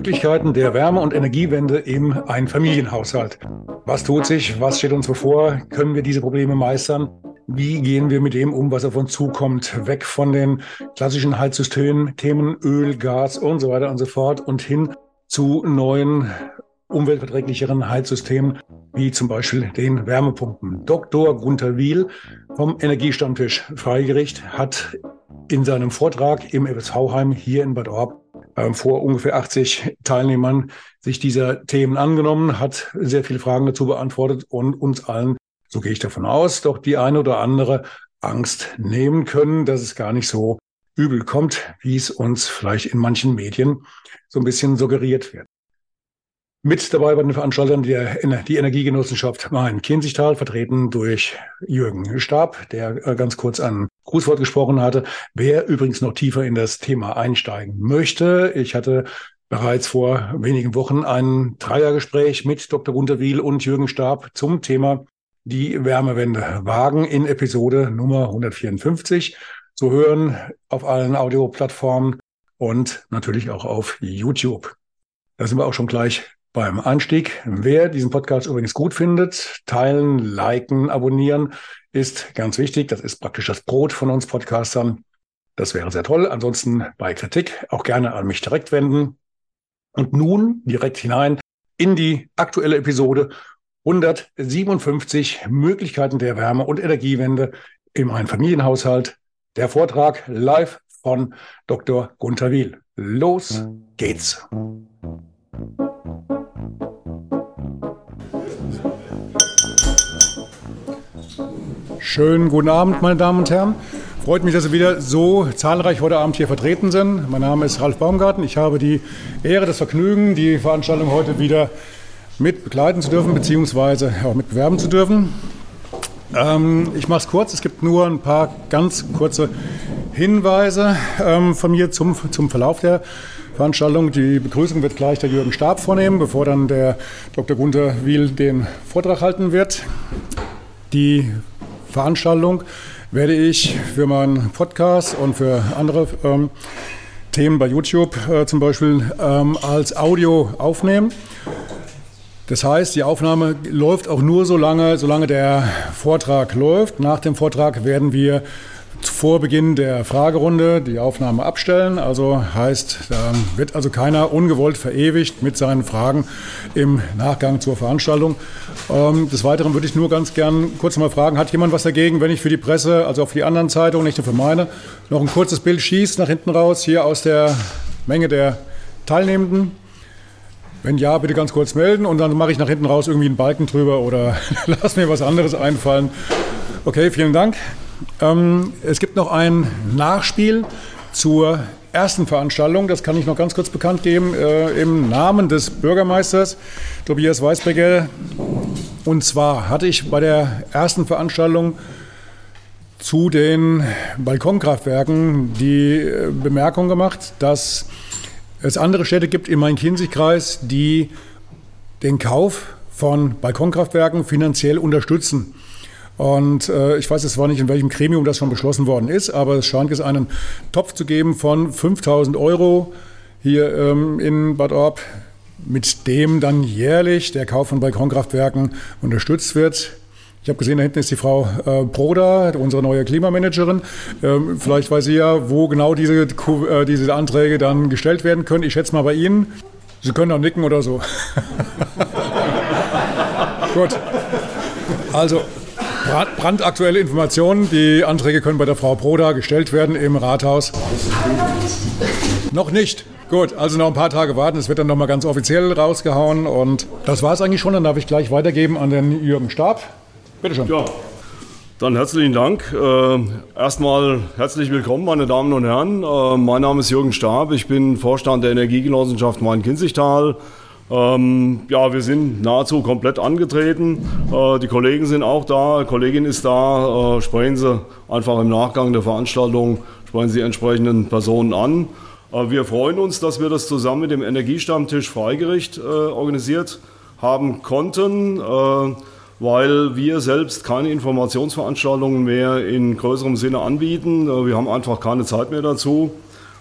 Möglichkeiten der Wärme- und Energiewende im Einfamilienhaushalt. Was tut sich? Was steht uns bevor? Können wir diese Probleme meistern? Wie gehen wir mit dem um, was auf uns zukommt? Weg von den klassischen Heizsystemen, Themen Öl, Gas und so weiter und so fort und hin zu neuen umweltverträglicheren Heizsystemen, wie zum Beispiel den Wärmepumpen. Dr. Gunther Wiel vom Energiestammtisch Freigericht hat in seinem Vortrag im FSV-Heim hier in Bad Orb äh, vor ungefähr 80 Teilnehmern sich dieser Themen angenommen, hat sehr viele Fragen dazu beantwortet und uns allen, so gehe ich davon aus, doch die eine oder andere Angst nehmen können, dass es gar nicht so übel kommt, wie es uns vielleicht in manchen Medien so ein bisschen suggeriert wird. Mit dabei bei den Veranstaltern der, die Energiegenossenschaft Main-Kinzigtal, vertreten durch Jürgen Stab, der äh, ganz kurz ein Grußwort gesprochen hatte. Wer übrigens noch tiefer in das Thema einsteigen möchte, ich hatte bereits vor wenigen Wochen ein Dreiergespräch mit Dr. Gunter Wiel und Jürgen Stab zum Thema die Wärmewende wagen in Episode Nummer 154 zu hören auf allen Audioplattformen und natürlich auch auf YouTube. Da sind wir auch schon gleich beim Einstieg. Wer diesen Podcast übrigens gut findet, teilen, liken, abonnieren ist ganz wichtig. Das ist praktisch das Brot von uns Podcastern. Das wäre sehr toll. Ansonsten bei Kritik auch gerne an mich direkt wenden. Und nun direkt hinein in die aktuelle Episode 157 Möglichkeiten der Wärme- und Energiewende im Einfamilienhaushalt. Der Vortrag live von Dr. Gunther Wiel. Los geht's. Schönen guten Abend, meine Damen und Herren. Freut mich, dass Sie wieder so zahlreich heute Abend hier vertreten sind. Mein Name ist Ralf Baumgarten. Ich habe die Ehre, das Vergnügen, die Veranstaltung heute wieder mit begleiten zu dürfen, beziehungsweise auch mit bewerben zu dürfen. Ähm, ich mache es kurz. Es gibt nur ein paar ganz kurze Hinweise ähm, von mir zum, zum Verlauf der Veranstaltung. Die Begrüßung wird gleich der Jürgen Stab vornehmen, bevor dann der Dr. Gunther Wiel den Vortrag halten wird. Die Veranstaltung werde ich für meinen Podcast und für andere ähm, Themen bei YouTube äh, zum Beispiel ähm, als Audio aufnehmen. Das heißt, die Aufnahme läuft auch nur so lange, solange der Vortrag läuft. Nach dem Vortrag werden wir vor Beginn der Fragerunde die Aufnahme abstellen. Also heißt, da wird also keiner ungewollt verewigt mit seinen Fragen im Nachgang zur Veranstaltung. Ähm, des Weiteren würde ich nur ganz gern kurz mal fragen, hat jemand was dagegen, wenn ich für die Presse, also auf die anderen Zeitungen, nicht nur für meine, noch ein kurzes Bild schieße nach hinten raus, hier aus der Menge der Teilnehmenden? Wenn ja, bitte ganz kurz melden und dann mache ich nach hinten raus irgendwie einen Balken drüber oder lass mir was anderes einfallen. Okay, vielen Dank. Ähm, es gibt noch ein Nachspiel zur ersten Veranstaltung, das kann ich noch ganz kurz bekannt geben, äh, im Namen des Bürgermeisters Tobias Weisbecker. Und zwar hatte ich bei der ersten Veranstaltung zu den Balkonkraftwerken die äh, Bemerkung gemacht, dass es andere Städte gibt im Main-Kinzig-Kreis, die den Kauf von Balkonkraftwerken finanziell unterstützen. Und äh, ich weiß jetzt zwar nicht, in welchem Gremium das schon beschlossen worden ist, aber es scheint jetzt einen Topf zu geben von 5000 Euro hier ähm, in Bad Orb, mit dem dann jährlich der Kauf von Balkonkraftwerken unterstützt wird. Ich habe gesehen, da hinten ist die Frau äh, Broda, unsere neue Klimamanagerin. Ähm, vielleicht weiß sie ja, wo genau diese, äh, diese Anträge dann gestellt werden können. Ich schätze mal bei Ihnen. Sie können auch nicken oder so. Gut. Also, brandaktuelle Informationen. Die Anträge können bei der Frau Broda gestellt werden im Rathaus. Noch nicht. Gut, also noch ein paar Tage warten. Es wird dann nochmal ganz offiziell rausgehauen. Und das war es eigentlich schon. Dann darf ich gleich weitergeben an den Jürgen Stab. Bitte schön. Ja, dann herzlichen Dank. Äh, erstmal herzlich willkommen, meine Damen und Herren. Äh, mein Name ist Jürgen Stab. Ich bin Vorstand der Energiegenossenschaft Main-Kinzigtal Ähm, ja, wir sind nahezu komplett angetreten. Äh, die Kollegen sind auch da, Kollegin ist da. Äh, sprechen Sie einfach im Nachgang der Veranstaltung, sprechen Sie entsprechenden Personen an. Äh, wir freuen uns, dass wir das zusammen mit dem Energiestammtisch Freigericht äh, organisiert haben konnten, äh, weil wir selbst keine Informationsveranstaltungen mehr in größerem Sinne anbieten. Äh, wir haben einfach keine Zeit mehr dazu.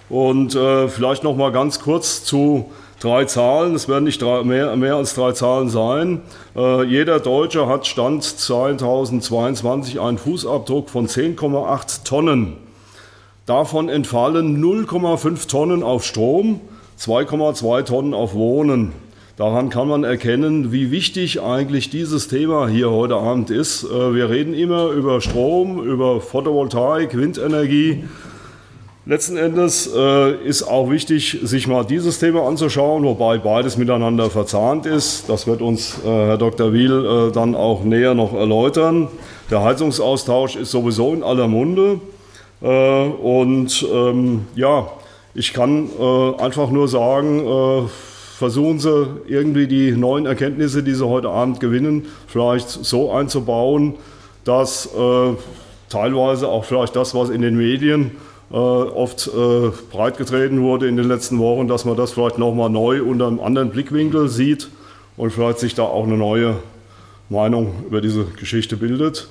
Und vielleicht noch mal ganz kurz zu drei Zahlen, es werden nicht drei, mehr, mehr als drei Zahlen sein. Äh, jeder Deutsche hat Stand 2022 einen Fußabdruck von 10,8 Tonnen. Davon entfallen 0,5 Tonnen auf Strom, 2,2 Tonnen auf Wohnen. Daran kann man erkennen, wie wichtig eigentlich dieses Thema hier heute Abend ist. Äh, wir reden immer über Strom, über Photovoltaik, Windenergie. Letzten Endes äh, ist auch wichtig, sich mal dieses Thema anzuschauen, wobei beides miteinander verzahnt ist. Das wird uns äh, Herr Dr. Wiel äh, dann auch näher noch erläutern. Der Heizungsaustausch ist sowieso in aller Munde. Äh, und ähm, ja, ich kann äh, einfach nur sagen, äh, versuchen Sie irgendwie die neuen Erkenntnisse, die Sie heute Abend gewinnen, vielleicht so einzubauen, dass teilweise auch vielleicht das, was in den Medien äh, oft äh, breitgetreten wurde in den letzten Wochen, dass man das vielleicht nochmal neu unter einem anderen Blickwinkel sieht und vielleicht sich da auch eine neue Meinung über diese Geschichte bildet.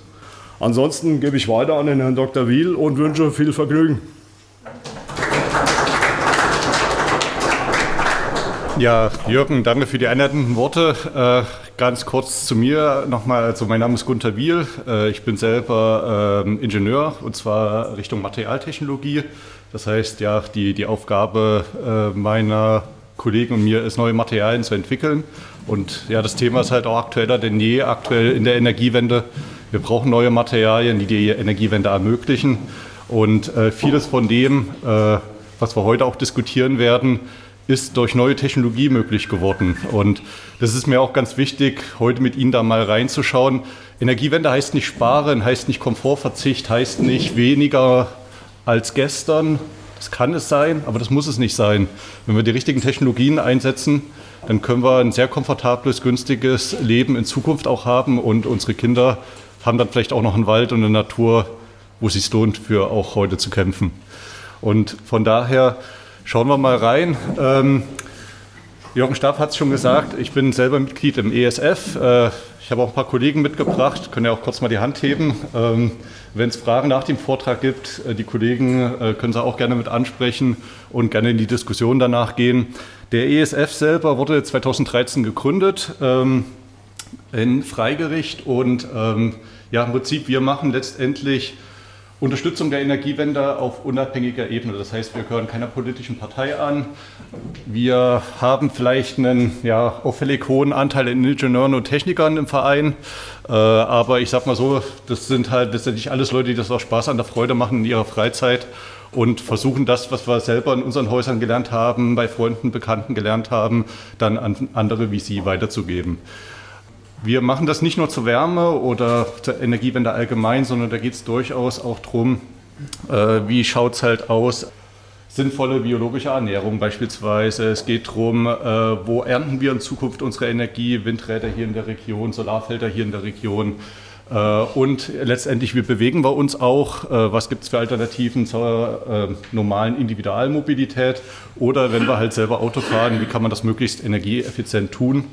Ansonsten gebe ich weiter an den Herrn Dr. Wiel und wünsche viel Vergnügen. Ja, Jürgen, danke für die einleitenden Worte. Ganz kurz zu mir nochmal. Also mein Name ist Gunther Wiel. Äh, ich bin selber ähm, Ingenieur und zwar Richtung Materialtechnologie. Das heißt, ja, die, die Aufgabe äh, meiner Kollegen und mir ist, neue Materialien zu entwickeln. Und ja, das Thema ist halt auch aktueller denn je aktuell in der Energiewende. Wir brauchen neue Materialien, die die Energiewende ermöglichen. Und äh, vieles von dem, was wir heute auch diskutieren werden, ist durch neue Technologie möglich geworden. Und das ist mir auch ganz wichtig, heute mit Ihnen da mal reinzuschauen. Energiewende heißt nicht sparen, heißt nicht Komfortverzicht, heißt nicht weniger als gestern. Das kann es sein, aber das muss es nicht sein. Wenn wir die richtigen Technologien einsetzen, dann können wir ein sehr komfortables, günstiges Leben in Zukunft auch haben und unsere Kinder haben dann vielleicht auch noch einen Wald und eine Natur, wo es sich lohnt, für auch heute zu kämpfen. Und von daher Schauen wir mal rein. Ähm, Jürgen Staff hat es schon gesagt, ich bin selber Mitglied im ESF. Äh, ich habe auch ein paar Kollegen mitgebracht, können ja auch kurz mal die Hand heben. Ähm, Wenn es Fragen nach dem Vortrag gibt, äh, die Kollegen äh, können Sie auch gerne mit ansprechen und gerne in die Diskussion danach gehen. Der ESF selber wurde 2013 gegründet ähm, in Freigericht und ähm, ja, im Prinzip, wir machen letztendlich Unterstützung der Energiewende auf unabhängiger Ebene. Das heißt, wir gehören keiner politischen Partei an. Wir haben vielleicht einen ja, auffällig hohen Anteil an Ingenieuren und Technikern im Verein. Äh, aber ich sag mal so, das sind halt letztendlich alles Leute, die das auch Spaß an der Freude machen in ihrer Freizeit und versuchen das, was wir selber in unseren Häusern gelernt haben, bei Freunden, Bekannten gelernt haben, dann an andere wie Sie weiterzugeben. Wir machen das nicht nur zur Wärme oder zur Energiewende allgemein, sondern da geht es durchaus auch darum, äh, wie schaut es halt aus, sinnvolle biologische Ernährung beispielsweise. Es geht darum, äh, wo ernten wir in Zukunft unsere Energie, Windräder hier in der Region, Solarfelder hier in der Region. Äh, und letztendlich, wie bewegen wir uns auch? Äh, was gibt es für Alternativen zur äh, normalen Individualmobilität? Oder wenn wir halt selber Auto fahren, wie kann man das möglichst energieeffizient tun?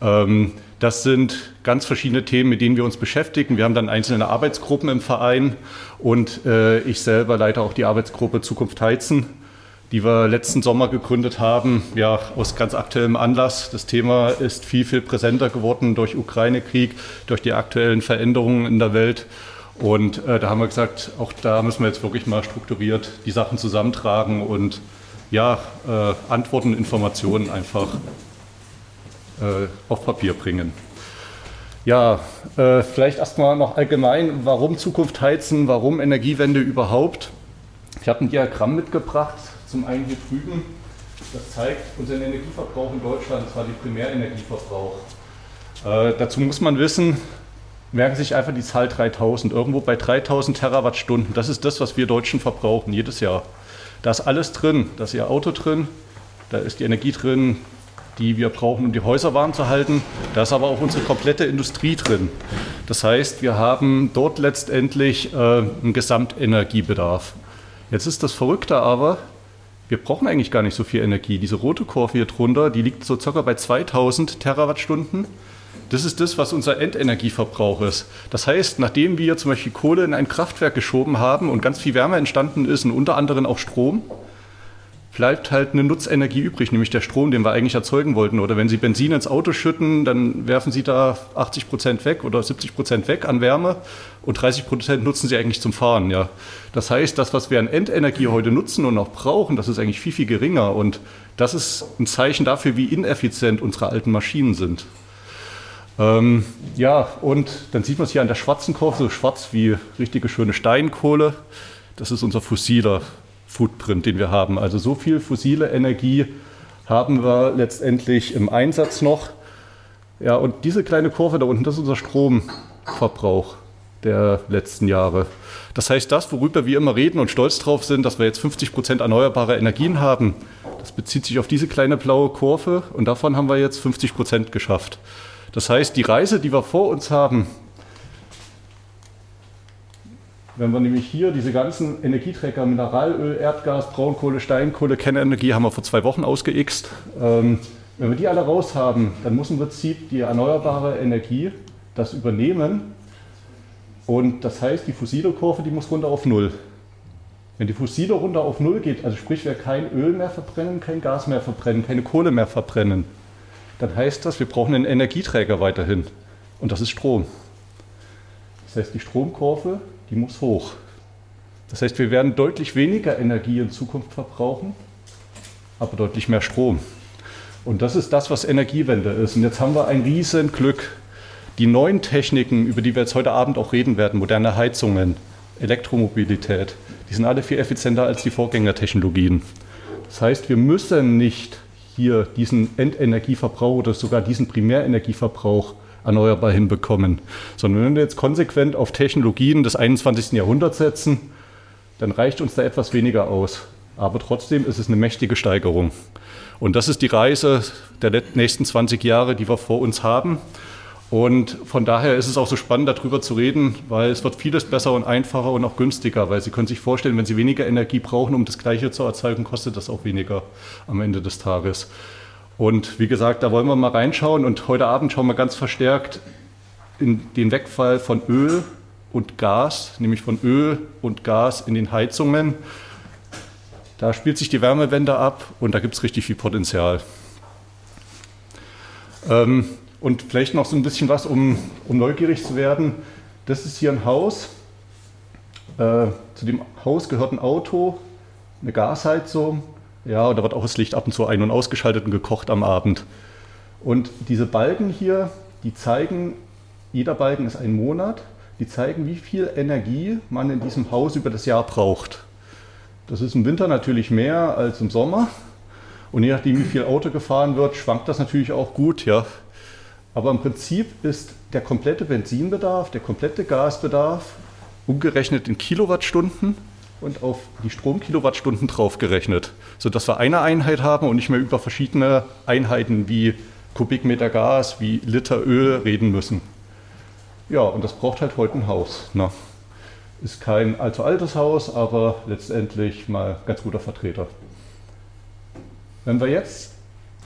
Ähm, das sind ganz verschiedene Themen, mit denen wir uns beschäftigen. Wir haben dann einzelne Arbeitsgruppen im Verein und äh, ich selber leite auch die Arbeitsgruppe Zukunft Heizen, die wir letzten Sommer gegründet haben, ja, aus ganz aktuellem Anlass. Das Thema ist viel, viel präsenter geworden durch Ukraine-Krieg, durch die aktuellen Veränderungen in der Welt. Und äh, da haben wir gesagt, auch da müssen wir jetzt wirklich mal strukturiert die Sachen zusammentragen und ja, äh, Antworten, Informationen einfach äh, auf Papier bringen. Ja, äh, vielleicht erstmal noch allgemein, warum Zukunft heizen, warum Energiewende überhaupt. Ich habe ein Diagramm mitgebracht, zum einen hier drüben. Das zeigt unseren Energieverbrauch in Deutschland, zwar den Primärenergieverbrauch. Äh, dazu muss man wissen, merken Sie sich einfach die Zahl 3000, irgendwo bei 3000 Terawattstunden. Das ist das, was wir Deutschen verbrauchen jedes Jahr. Da ist alles drin. Da ist Ihr Auto drin, da ist die Energie drin, die wir brauchen, um die Häuser warm zu halten. Da ist aber auch unsere komplette Industrie drin. Das heißt, wir haben dort letztendlich äh, einen Gesamtenergiebedarf. Jetzt ist das Verrückte aber, wir brauchen eigentlich gar nicht so viel Energie. Diese rote Kurve hier drunter, die liegt so circa bei 2000 Terawattstunden. Das ist das, was unser Endenergieverbrauch ist. Das heißt, nachdem wir zum Beispiel Kohle in ein Kraftwerk geschoben haben und ganz viel Wärme entstanden ist und unter anderem auch Strom, bleibt halt eine Nutzenergie übrig, nämlich der Strom, den wir eigentlich erzeugen wollten. Oder wenn Sie Benzin ins Auto schütten, dann werfen Sie da 80 Prozent weg oder 70 Prozent weg an Wärme und 30 Prozent nutzen Sie eigentlich zum Fahren. Ja. Das heißt, das, was wir an Endenergie heute nutzen und auch brauchen, das ist eigentlich viel, viel geringer. Und das ist ein Zeichen dafür, wie ineffizient unsere alten Maschinen sind. Ähm, ja, und dann sieht man es hier an der schwarzen Kurve, so schwarz wie richtige schöne Steinkohle. Das ist unser fossiler Footprint, den wir haben. Also so viel fossile Energie haben wir letztendlich im Einsatz noch. Ja, und diese kleine Kurve da unten, das ist unser Stromverbrauch der letzten Jahre. Das heißt, das, worüber wir immer reden und stolz drauf sind, dass wir jetzt 50 Prozent erneuerbare Energien haben, das bezieht sich auf diese kleine blaue Kurve und davon haben wir jetzt 50 Prozent geschafft. Das heißt, die Reise, die wir vor uns haben, wenn wir nämlich hier diese ganzen Energieträger, Mineralöl, Erdgas, Braunkohle, Steinkohle, Kernenergie haben wir vor zwei Wochen ausgeixt. Ähm, wenn wir die alle raus haben, dann muss im Prinzip die erneuerbare Energie das übernehmen. Und das heißt, die fossile Kurve, die muss runter auf Null. Wenn die fossile runter auf Null geht, also sprich, wir kein Öl mehr verbrennen, kein Gas mehr verbrennen, keine Kohle mehr verbrennen, dann heißt das, wir brauchen einen Energieträger weiterhin. Und das ist Strom. Das heißt, die Stromkurve die muss hoch. Das heißt, wir werden deutlich weniger Energie in Zukunft verbrauchen, aber deutlich mehr Strom. Und das ist das, was Energiewende ist. Und jetzt haben wir ein riesen Glück. Die neuen Techniken, über die wir jetzt heute Abend auch reden werden, moderne Heizungen, Elektromobilität, die sind alle viel effizienter als die Vorgängertechnologien. Das heißt, wir müssen nicht hier diesen Endenergieverbrauch oder sogar diesen Primärenergieverbrauch erneuerbar hinbekommen. Sondern wenn wir jetzt konsequent auf Technologien des 21. Jahrhunderts setzen, dann reicht uns da etwas weniger aus. Aber trotzdem ist es eine mächtige Steigerung. Und das ist die Reise der nächsten 20 Jahre, die wir vor uns haben. Und von daher ist es auch so spannend, darüber zu reden, weil es wird vieles besser und einfacher und auch günstiger, weil Sie können sich vorstellen, wenn Sie weniger Energie brauchen, um das Gleiche zu erzeugen, kostet das auch weniger am Ende des Tages. Und wie gesagt, da wollen wir mal reinschauen und heute Abend schauen wir ganz verstärkt in den Wegfall von Öl und Gas, nämlich von Öl und Gas in den Heizungen. Da spielt sich die Wärmewende ab und da gibt es richtig viel Potenzial. Ähm, und vielleicht noch so ein bisschen was, um, um neugierig zu werden. Das ist hier ein Haus. Äh, zu dem Haus gehört ein Auto, eine Gasheizung, ja, und da wird auch das Licht ab und zu ein- und ausgeschaltet und gekocht am Abend. Und diese Balken hier, die zeigen, jeder Balken ist ein Monat, die zeigen, wie viel Energie man in diesem Haus über das Jahr braucht. Das ist im Winter natürlich mehr als im Sommer. Und je nachdem, wie viel Auto gefahren wird, schwankt das natürlich auch gut, ja. Aber im Prinzip ist der komplette Benzinbedarf, der komplette Gasbedarf umgerechnet in Kilowattstunden und auf die Stromkilowattstunden draufgerechnet, sodass wir eine Einheit haben und nicht mehr über verschiedene Einheiten wie Kubikmeter Gas, wie Liter Öl reden müssen. Ja, und das braucht halt heute ein Haus. Ne? Ist kein allzu altes Haus, aber letztendlich mal ganz guter Vertreter. Wenn wir jetzt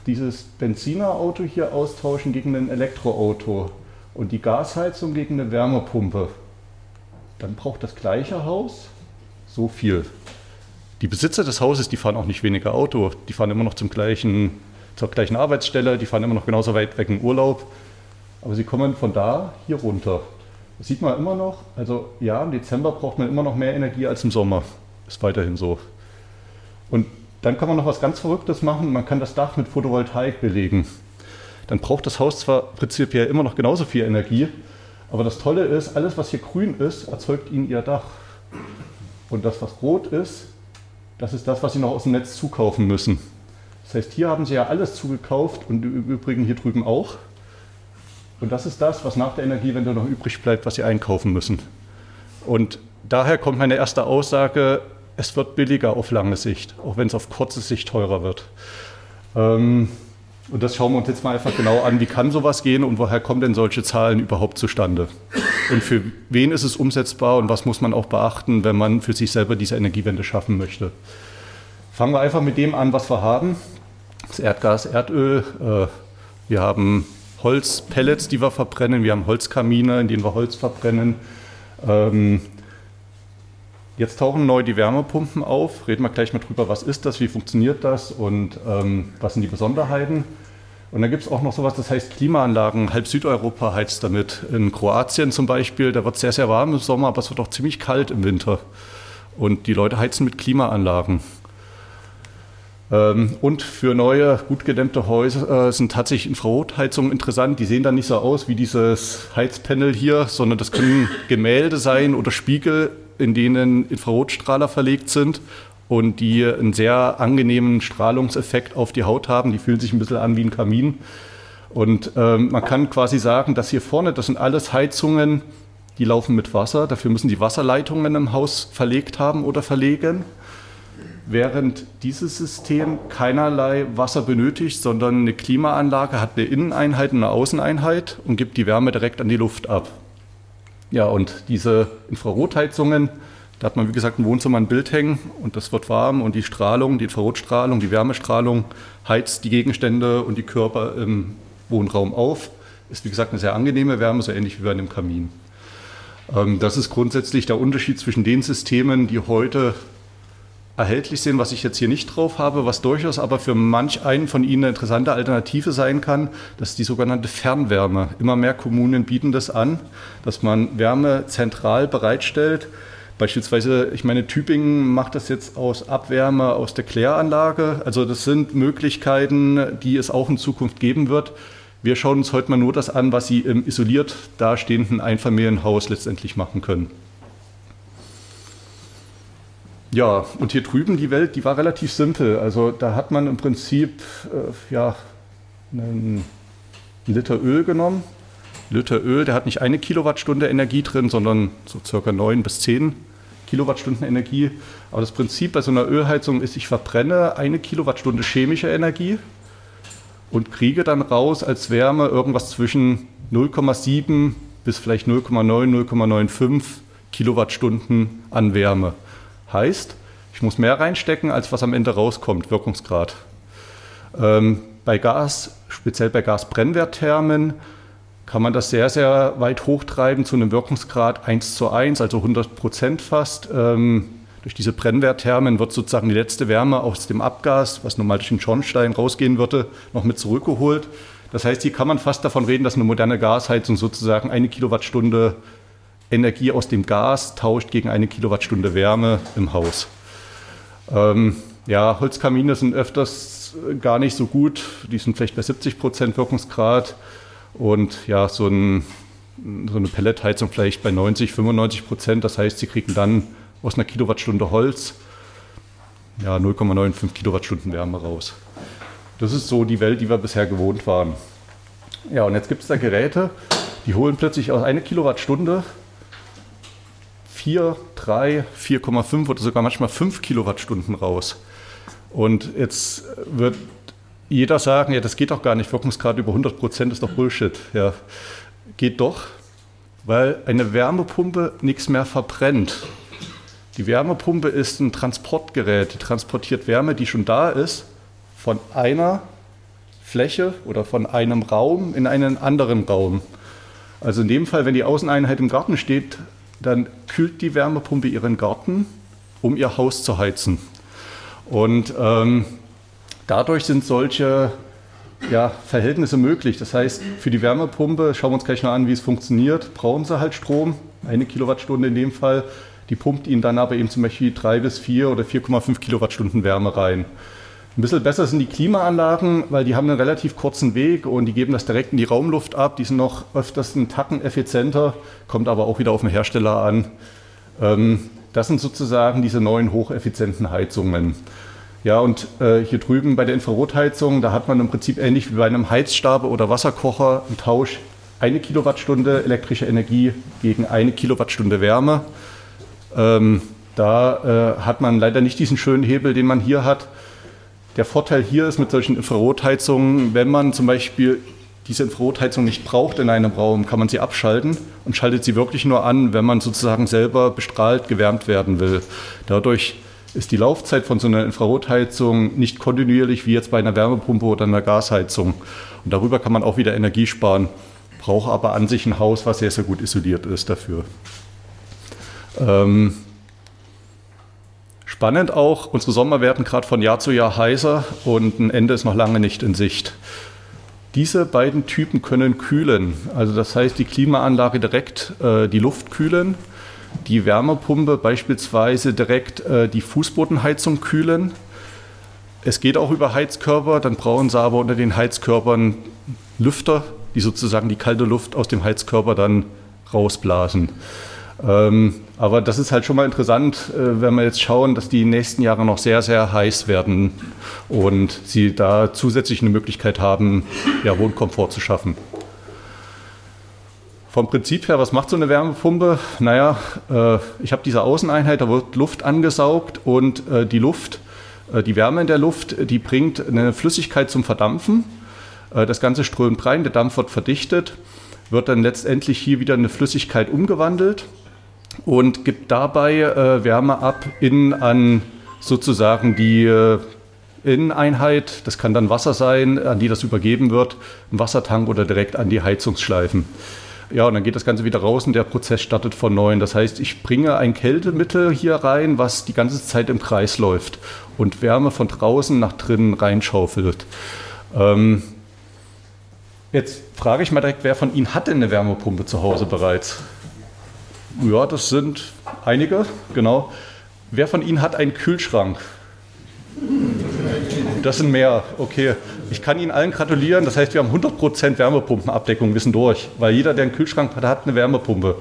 dieses Benzinerauto hier austauschen gegen ein Elektroauto und die Gasheizung gegen eine Wärmepumpe, dann braucht das gleiche Haus so viel. Die Besitzer des Hauses, die fahren auch nicht weniger Auto, die fahren immer noch zum gleichen, zur gleichen Arbeitsstelle, die fahren immer noch genauso weit weg in Urlaub, aber sie kommen von da hier runter. Das sieht man immer noch. Also ja, im Dezember braucht man immer noch mehr Energie als im Sommer. Ist weiterhin so. Und dann kann man noch was ganz Verrücktes machen. Man kann das Dach mit Photovoltaik belegen. Dann braucht das Haus zwar prinzipiell immer noch genauso viel Energie, aber das Tolle ist, alles, was hier grün ist, erzeugt Ihnen Ihr Dach. Und das, was rot ist, das ist das, was Sie noch aus dem Netz zukaufen müssen. Das heißt, hier haben Sie ja alles zugekauft und im Übrigen hier drüben auch. Und das ist das, was nach der Energiewende noch übrig bleibt, was Sie einkaufen müssen. Und daher kommt meine erste Aussage, es wird billiger auf lange Sicht, auch wenn es auf kurze Sicht teurer wird. Ähm, Und das schauen wir uns jetzt mal einfach genau an, wie kann sowas gehen und woher kommen denn solche Zahlen überhaupt zustande? Und für wen ist es umsetzbar und was muss man auch beachten, wenn man für sich selber diese Energiewende schaffen möchte? Fangen wir einfach mit dem an, was wir haben. Das Erdgas, Erdöl. Äh, wir haben Holzpellets, die wir verbrennen. Wir haben Holzkamine, in denen wir Holz verbrennen. Ähm, jetzt tauchen neu die Wärmepumpen auf. Reden wir gleich mal drüber, was ist das, wie funktioniert das und ähm, was sind die Besonderheiten. Und dann gibt es auch noch sowas, das heißt Klimaanlagen. Halb Südeuropa heizt damit. In Kroatien zum Beispiel, da wird es sehr, sehr warm im Sommer, aber es wird auch ziemlich kalt im Winter. Und die Leute heizen mit Klimaanlagen. Ähm, und für neue, gut gedämmte Häuser äh, sind tatsächlich Infrarotheizungen interessant. Die sehen dann nicht so aus wie dieses Heizpanel hier, sondern das können Gemälde sein oder Spiegel, in denen Infrarotstrahler verlegt sind und die einen sehr angenehmen Strahlungseffekt auf die Haut haben. Die fühlen sich ein bisschen an wie ein Kamin. Und ähm, man kann quasi sagen, dass hier vorne, das sind alles Heizungen, die laufen mit Wasser. Dafür müssen die Wasserleitungen im Haus verlegt haben oder verlegen. Während dieses System keinerlei Wasser benötigt, sondern eine Klimaanlage hat eine Inneneinheit und eine Außeneinheit und gibt die Wärme direkt an die Luft ab. Ja, und diese Infrarotheizungen, da hat man, wie gesagt, im Wohnzimmer ein Bild hängen und das wird warm und die Strahlung, die Infrarotstrahlung, die Wärmestrahlung heizt die Gegenstände und die Körper im Wohnraum auf. Ist, wie gesagt, eine sehr angenehme Wärme, so ähnlich wie bei einem Kamin. Ähm, das ist grundsätzlich der Unterschied zwischen den Systemen, die heute erhältlich sind, was ich jetzt hier nicht drauf habe, was durchaus aber für manch einen von Ihnen eine interessante Alternative sein kann, das ist die sogenannte Fernwärme. Immer mehr Kommunen bieten das an, dass man Wärme zentral bereitstellt Beispielsweise, ich meine, Tübingen macht das jetzt aus Abwärme aus der Kläranlage. Also das sind Möglichkeiten, die es auch in Zukunft geben wird. Wir schauen uns heute mal nur das an, was Sie im isoliert dastehenden Einfamilienhaus letztendlich machen können. Ja, und hier drüben die Welt, die war relativ simpel. Also da hat man im Prinzip äh, ja, einen Liter Öl genommen. Liter Öl, der hat nicht eine Kilowattstunde Energie drin, sondern so circa neun bis zehn Kilowattstunden Energie. Aber das Prinzip bei so einer Ölheizung ist, ich verbrenne eine Kilowattstunde chemische Energie und kriege dann raus als Wärme irgendwas zwischen 0,7 bis vielleicht 0,9, 0,95 Kilowattstunden an Wärme. Heißt, ich muss mehr reinstecken, als was am Ende rauskommt, Wirkungsgrad. Ähm, bei Gas, speziell bei Gasbrennwertthermen, kann man das sehr, sehr weit hochtreiben zu einem Wirkungsgrad 1 zu 1, also 100 Prozent fast. Ähm, durch diese Brennwertthermen wird sozusagen die letzte Wärme aus dem Abgas, was normal durch den Schornstein rausgehen würde, noch mit zurückgeholt. Das heißt, hier kann man fast davon reden, dass eine moderne Gasheizung sozusagen eine Kilowattstunde Energie aus dem Gas tauscht gegen eine Kilowattstunde Wärme im Haus. Ähm, ja, Holzkamine sind öfters gar nicht so gut. Die sind vielleicht bei 70 Prozent Wirkungsgrad. Und ja, so, ein, so eine Pelletheizung vielleicht bei 90, 95 Prozent. Das heißt, sie kriegen dann aus einer Kilowattstunde Holz ja, 0,95 Kilowattstunden Wärme raus. Das ist so die Welt, die wir bisher gewohnt waren. Ja, und jetzt gibt es da Geräte, die holen plötzlich aus einer Kilowattstunde 4, 3, 4,5 oder sogar manchmal 5 Kilowattstunden raus. Und jetzt wird jeder sagen, ja, das geht doch gar nicht, Wirkungsgrad über 100 Prozent ist doch Bullshit. Ja, geht doch, weil eine Wärmepumpe nichts mehr verbrennt. Die Wärmepumpe ist ein Transportgerät, die transportiert Wärme, die schon da ist, von einer Fläche oder von einem Raum in einen anderen Raum. Also in dem Fall, wenn die Außeneinheit im Garten steht, dann kühlt die Wärmepumpe ihren Garten, um ihr Haus zu heizen. Und ähm, Dadurch sind solche ja, Verhältnisse möglich. Das heißt, für die Wärmepumpe, schauen wir uns gleich mal an, wie es funktioniert, brauchen sie halt Strom, eine Kilowattstunde in dem Fall. Die pumpt ihnen dann aber eben zum Beispiel 3 bis 4 oder 4,5 Kilowattstunden Wärme rein. Ein bisschen besser sind die Klimaanlagen, weil die haben einen relativ kurzen Weg und die geben das direkt in die Raumluft ab. Die sind noch öfters einen Tacken effizienter, kommt aber auch wieder auf den Hersteller an. Ähm, das sind sozusagen diese neuen hocheffizienten Heizungen. Ja, und äh, hier drüben bei der Infrarotheizung, da hat man im Prinzip ähnlich wie bei einem Heizstab oder Wasserkocher einen Tausch eine Kilowattstunde elektrische Energie gegen eine Kilowattstunde Wärme. Ähm, da äh, hat man leider nicht diesen schönen Hebel, den man hier hat. Der Vorteil hier ist mit solchen Infrarotheizungen, wenn man zum Beispiel diese Infrarotheizung nicht braucht in einem Raum, kann man sie abschalten und schaltet sie wirklich nur an, wenn man sozusagen selber bestrahlt gewärmt werden will. Dadurch ist die Laufzeit von so einer Infrarotheizung nicht kontinuierlich wie jetzt bei einer Wärmepumpe oder einer Gasheizung. Und darüber kann man auch wieder Energie sparen, braucht aber an sich ein Haus, was sehr, sehr gut isoliert ist dafür. Ähm, spannend auch, unsere Sommer werden gerade von Jahr zu Jahr heißer und ein Ende ist noch lange nicht in Sicht. Diese beiden Typen können kühlen. Also das heißt, die Klimaanlage direkt äh, die Luft kühlen, die Wärmepumpe beispielsweise direkt äh, die Fußbodenheizung kühlen. Es geht auch über Heizkörper, dann brauchen sie aber unter den Heizkörpern Lüfter, die sozusagen die kalte Luft aus dem Heizkörper dann rausblasen. Ähm, aber das ist halt schon mal interessant, äh, wenn wir jetzt schauen, dass die nächsten Jahre noch sehr, sehr heiß werden und sie da zusätzlich eine Möglichkeit haben, ja, Wohnkomfort zu schaffen. Vom Prinzip her, was macht so eine Wärmepumpe? Naja, äh, ich habe diese Außeneinheit, da wird Luft angesaugt und äh, die Luft, äh, die Wärme in der Luft, die bringt eine Flüssigkeit zum Verdampfen. Äh, das Ganze strömt rein, der Dampf wird verdichtet, wird dann letztendlich hier wieder eine Flüssigkeit umgewandelt und gibt dabei äh, Wärme ab in an sozusagen die äh, Inneneinheit. Das kann dann Wasser sein, an die das übergeben wird, ein Wassertank oder direkt an die Heizungsschleifen. Ja, und dann geht das Ganze wieder raus und der Prozess startet von neuem. Das heißt, ich bringe ein Kältemittel hier rein, was die ganze Zeit im Kreis läuft und Wärme von draußen nach drinnen reinschaufelt. Ähm, jetzt frage ich mal direkt, wer von Ihnen hat denn eine Wärmepumpe zu Hause bereits? Ja, das sind einige, genau. Wer von Ihnen hat einen Kühlschrank? Das sind mehr, okay. Ich kann Ihnen allen gratulieren, das heißt, wir haben 100% Wärmepumpenabdeckung, wir sind durch, weil jeder, der einen Kühlschrank hat, hat eine Wärmepumpe.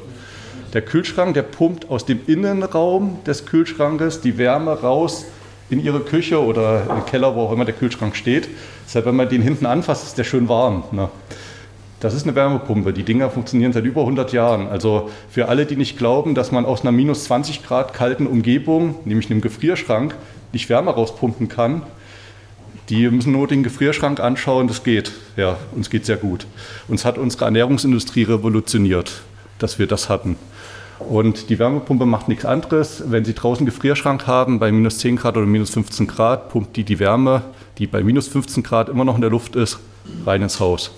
Der Kühlschrank, der pumpt aus dem Innenraum des Kühlschrankes die Wärme raus in Ihre Küche oder im Keller, wo auch immer der Kühlschrank steht. Deshalb, wenn man den hinten anfasst, ist der schön warm. Ne? Das ist eine Wärmepumpe. Die Dinger funktionieren seit über 100 Jahren. Also für alle, die nicht glauben, dass man aus einer minus 20 Grad kalten Umgebung, nämlich einem Gefrierschrank, nicht Wärme rauspumpen kann, die müssen nur den Gefrierschrank anschauen, das geht. Ja, uns geht sehr gut. Uns hat unsere Ernährungsindustrie revolutioniert, dass wir das hatten. Und die Wärmepumpe macht nichts anderes. Wenn Sie draußen Gefrierschrank haben, bei minus 10 Grad oder minus 15 Grad, pumpt die die Wärme, die bei minus 15 Grad immer noch in der Luft ist, rein ins Haus.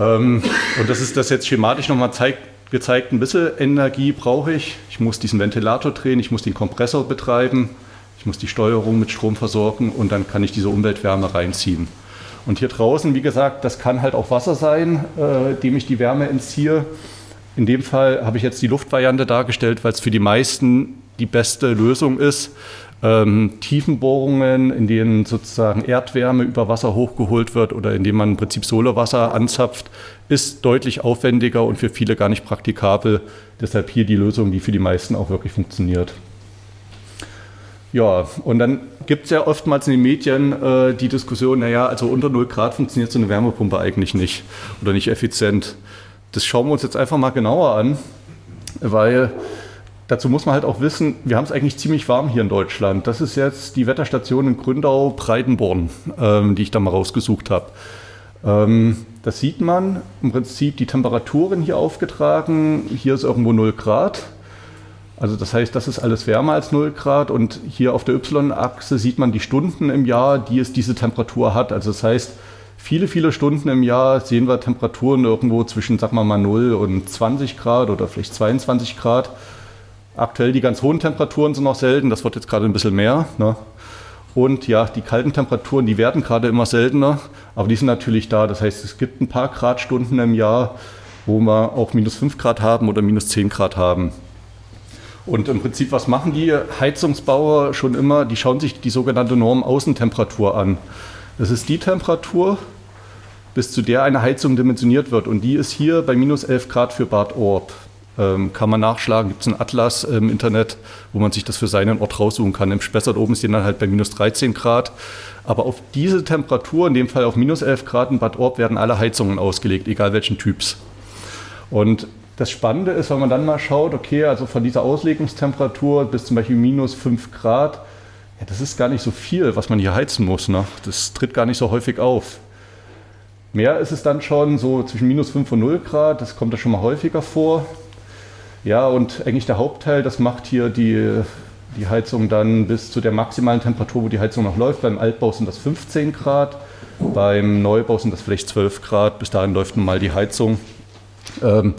Ähm, und das ist das jetzt schematisch nochmal zeigt, gezeigt. Ein bisschen Energie brauche ich. Ich muss diesen Ventilator drehen, ich muss den Kompressor betreiben, ich muss die Steuerung mit Strom versorgen und dann kann ich diese Umweltwärme reinziehen. Und hier draußen, wie gesagt, das kann halt auch Wasser sein, äh, dem ich die Wärme entziehe. In dem Fall habe ich jetzt die Luftvariante dargestellt, weil es für die meisten die beste Lösung ist ähm, Tiefenbohrungen, in denen sozusagen Erdwärme über Wasser hochgeholt wird oder indem man im Prinzip Solarwasser anzapft, ist deutlich aufwendiger und für viele gar nicht praktikabel. Deshalb hier die Lösung, die für die meisten auch wirklich funktioniert. Ja, und dann gibt es ja oftmals in den Medien äh, die Diskussion, naja, also unter 0 Grad funktioniert so eine Wärmepumpe eigentlich nicht oder nicht effizient. Das schauen wir uns jetzt einfach mal genauer an, weil Dazu muss man halt auch wissen, wir haben es eigentlich ziemlich warm hier in Deutschland. Das ist jetzt die Wetterstation in Gründau-Breitenborn, ähm, die ich da mal rausgesucht habe. Ähm, das sieht man im Prinzip die Temperaturen hier aufgetragen. Hier ist irgendwo 0 Grad. Also das heißt, das ist alles wärmer als 0 Grad und hier auf der Y-Achse sieht man die Stunden im Jahr, die es diese Temperatur hat. Also das heißt, viele, viele Stunden im Jahr sehen wir Temperaturen irgendwo zwischen, sagen wir mal, 0 und 20 Grad oder vielleicht 22 Grad. Aktuell die ganz hohen Temperaturen sind noch selten, das wird jetzt gerade ein bisschen mehr. Ne? Und ja, die kalten Temperaturen, die werden gerade immer seltener, aber die sind natürlich da. Das heißt, es gibt ein paar Gradstunden im Jahr, wo wir auch minus 5 Grad haben oder minus 10 Grad haben. Und im Prinzip, was machen die Heizungsbauer schon immer? Die schauen sich die sogenannte Norm-Außentemperatur an. Das ist die Temperatur, bis zu der eine Heizung dimensioniert wird. Und die ist hier bei minus 11 Grad für Bad Orb. Ähm, kann man nachschlagen, gibt es einen Atlas im Internet, wo man sich das für seinen Ort raussuchen kann. Im Spessart oben ist die dann halt bei minus 13 Grad. Aber auf diese Temperatur, in dem Fall auf minus 11 Grad in Bad Orb, werden alle Heizungen ausgelegt, egal welchen Typs. Und das Spannende ist, wenn man dann mal schaut, okay, also von dieser Auslegungstemperatur bis zum Beispiel minus 5 Grad ja, das ist gar nicht so viel, was man hier heizen muss. Ne? Das tritt gar nicht so häufig auf. Mehr ist es dann schon so zwischen minus 5 und 0 Grad, das kommt da schon mal häufiger vor. Ja, und eigentlich der Hauptteil, das macht hier die, die Heizung dann bis zu der maximalen Temperatur, wo die Heizung noch läuft. Beim Altbau sind das 15 Grad, beim Neubau sind das vielleicht 12 Grad. Bis dahin läuft nun mal die Heizung. Ähm,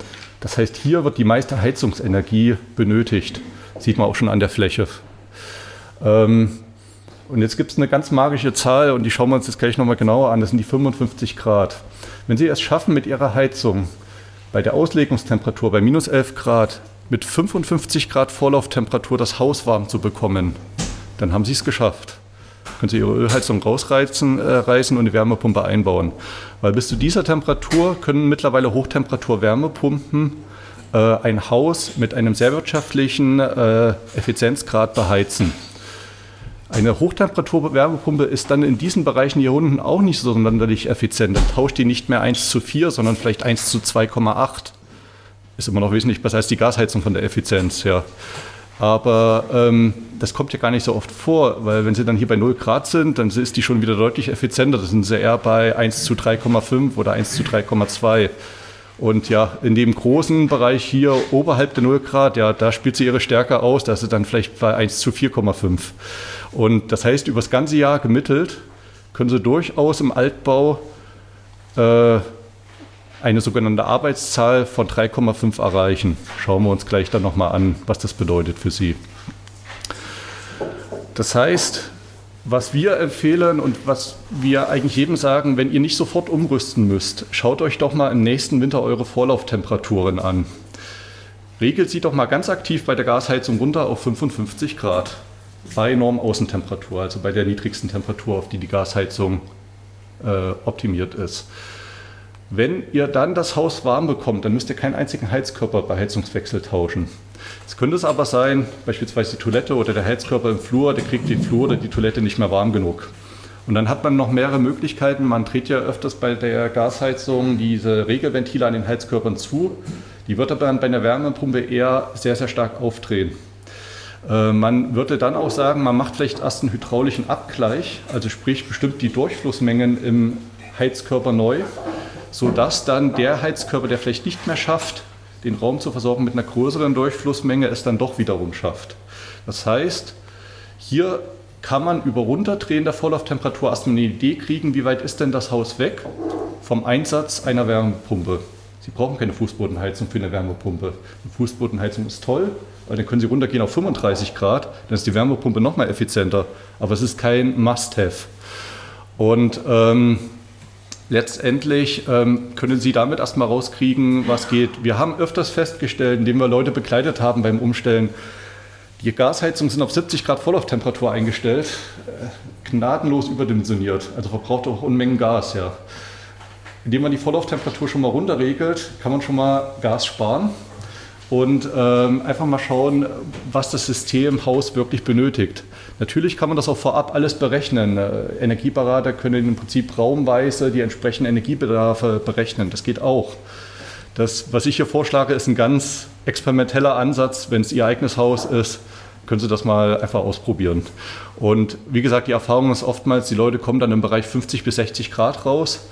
das heißt, hier wird die meiste Heizungsenergie benötigt. Sieht man auch schon an der Fläche. Ähm, und jetzt gibt es eine ganz magische Zahl und die schauen wir uns jetzt gleich nochmal genauer an. Das sind die 55 Grad. Wenn Sie es schaffen, mit Ihrer Heizung bei der Auslegungstemperatur bei minus 11 Grad mit 55 Grad Vorlauftemperatur das Haus warm zu bekommen, dann haben Sie es geschafft. Können Sie Ihre Ölheizung rausreißen äh, reißen und die Wärmepumpe einbauen. Weil bis zu dieser Temperatur können mittlerweile Hochtemperatur-Wärmepumpen äh, ein Haus mit einem sehr wirtschaftlichen äh, Effizienzgrad beheizen. Eine Hochtemperatur-Wärmepumpe ist dann in diesen Bereichen hier unten auch nicht so sonderlich effizient. Dann tauscht die nicht mehr 1 zu 4, sondern vielleicht 1 zu 2,8. Ist immer noch wesentlich besser als die Gasheizung von der Effizienz her. Aber ähm, das kommt ja gar nicht so oft vor, weil wenn sie dann hier bei 0 Grad sind, dann ist die schon wieder deutlich effizienter. Das sind sie eher bei 1 zu 3,5 oder 1 zu 3,2. Und ja, in dem großen Bereich hier oberhalb der 0 Grad, ja, da spielt sie ihre Stärke aus, da ist sie dann vielleicht bei 1 zu 4,5. Und das heißt, über das ganze Jahr gemittelt können Sie durchaus im Altbau äh, eine sogenannte Arbeitszahl von 3,5 erreichen. Schauen wir uns gleich dann nochmal an, was das bedeutet für Sie. Das heißt, was wir empfehlen und was wir eigentlich jedem sagen, wenn ihr nicht sofort umrüsten müsst, schaut euch doch mal im nächsten Winter eure Vorlauftemperaturen an. Regelt sie doch mal ganz aktiv bei der Gasheizung runter auf 55 Grad bei Normaußentemperatur, also bei der niedrigsten Temperatur, auf die die Gasheizung äh, optimiert ist. Wenn ihr dann das Haus warm bekommt, dann müsst ihr keinen einzigen Heizkörper bei Heizungswechsel tauschen. Es könnte es aber sein, beispielsweise die Toilette oder der Heizkörper im Flur, der kriegt den Flur oder die Toilette nicht mehr warm genug. Und dann hat man noch mehrere Möglichkeiten. Man dreht ja öfters bei der Gasheizung diese Regelventile an den Heizkörpern zu. Die wird aber dann bei einer Wärmepumpe eher sehr, sehr stark aufdrehen. Äh, man würde dann auch sagen, man macht vielleicht erst einen hydraulischen Abgleich, also sprich bestimmt die Durchflussmengen im Heizkörper neu, sodass dann der Heizkörper, der vielleicht nicht mehr schafft, den Raum zu versorgen mit einer größeren Durchflussmenge, es dann doch wiederum schafft. Das heißt, hier kann man über Runterdrehen der Vorlauftemperatur erstmal eine Idee kriegen, wie weit ist denn das Haus weg vom Einsatz einer Wärmepumpe. Sie brauchen keine Fußbodenheizung für eine Wärmepumpe. Eine Fußbodenheizung ist toll, weil dann können Sie runtergehen auf 35 Grad, dann ist die Wärmepumpe noch mal effizienter. Aber es ist kein Must-Have. Und ähm, letztendlich ähm, können Sie damit erstmal rauskriegen, was geht. Wir haben öfters festgestellt, indem wir Leute begleitet haben beim Umstellen, die Gasheizungen sind auf 70 Grad Vorlauftemperatur eingestellt, äh, gnadenlos überdimensioniert, also verbraucht auch Unmengen Gas. Ja. Indem man die Vorlauftemperatur schon mal runterregelt, kann man schon mal Gas sparen und ähm, einfach mal schauen, was das System Haus wirklich benötigt. Natürlich kann man das auch vorab alles berechnen. Äh, Energieberater können im Prinzip raumweise die entsprechenden Energiebedarfe berechnen. Das geht auch. Das, was ich hier vorschlage, ist ein ganz experimenteller Ansatz. Wenn es Ihr eigenes Haus ist, können Sie das mal einfach ausprobieren. Und wie gesagt, die Erfahrung ist oftmals, die Leute kommen dann im Bereich 50 bis 60 Grad raus.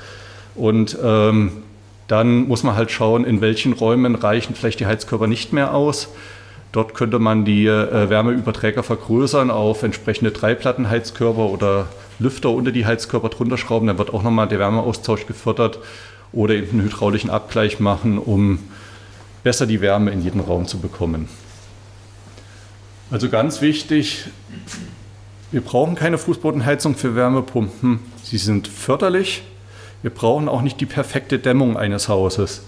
Und ähm, dann muss man halt schauen, in welchen Räumen reichen vielleicht die Heizkörper nicht mehr aus. Dort könnte man die äh, Wärmeüberträger vergrößern auf entsprechende Dreiplattenheizkörper oder Lüfter unter die Heizkörper drunter schrauben. Dann wird auch nochmal der Wärmeaustausch gefördert oder eben einen hydraulischen Abgleich machen, um besser die Wärme in jeden Raum zu bekommen. Also ganz wichtig, wir brauchen keine Fußbodenheizung für Wärmepumpen. Sie sind förderlich, wir brauchen auch nicht die perfekte Dämmung eines Hauses.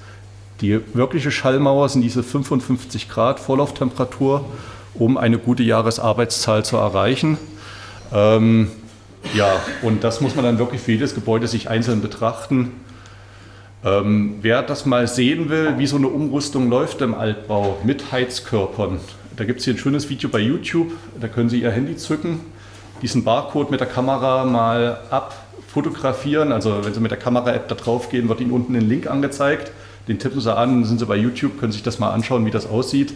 Die wirkliche Schallmauer sind diese 55 Grad Vorlauftemperatur, um eine gute Jahresarbeitszahl zu erreichen. Ähm, ja, und das muss man dann wirklich für jedes Gebäude sich einzeln betrachten. Ähm, wer das mal sehen will, wie so eine Umrüstung läuft im Altbau mit Heizkörpern, da gibt es hier ein schönes Video bei YouTube. Da können Sie Ihr Handy zücken, diesen Barcode mit der Kamera mal ab fotografieren. Also wenn Sie mit der Kamera-App da drauf gehen, wird Ihnen unten ein Link angezeigt. Den tippen Sie an, sind Sie bei YouTube, können sich das mal anschauen, wie das aussieht.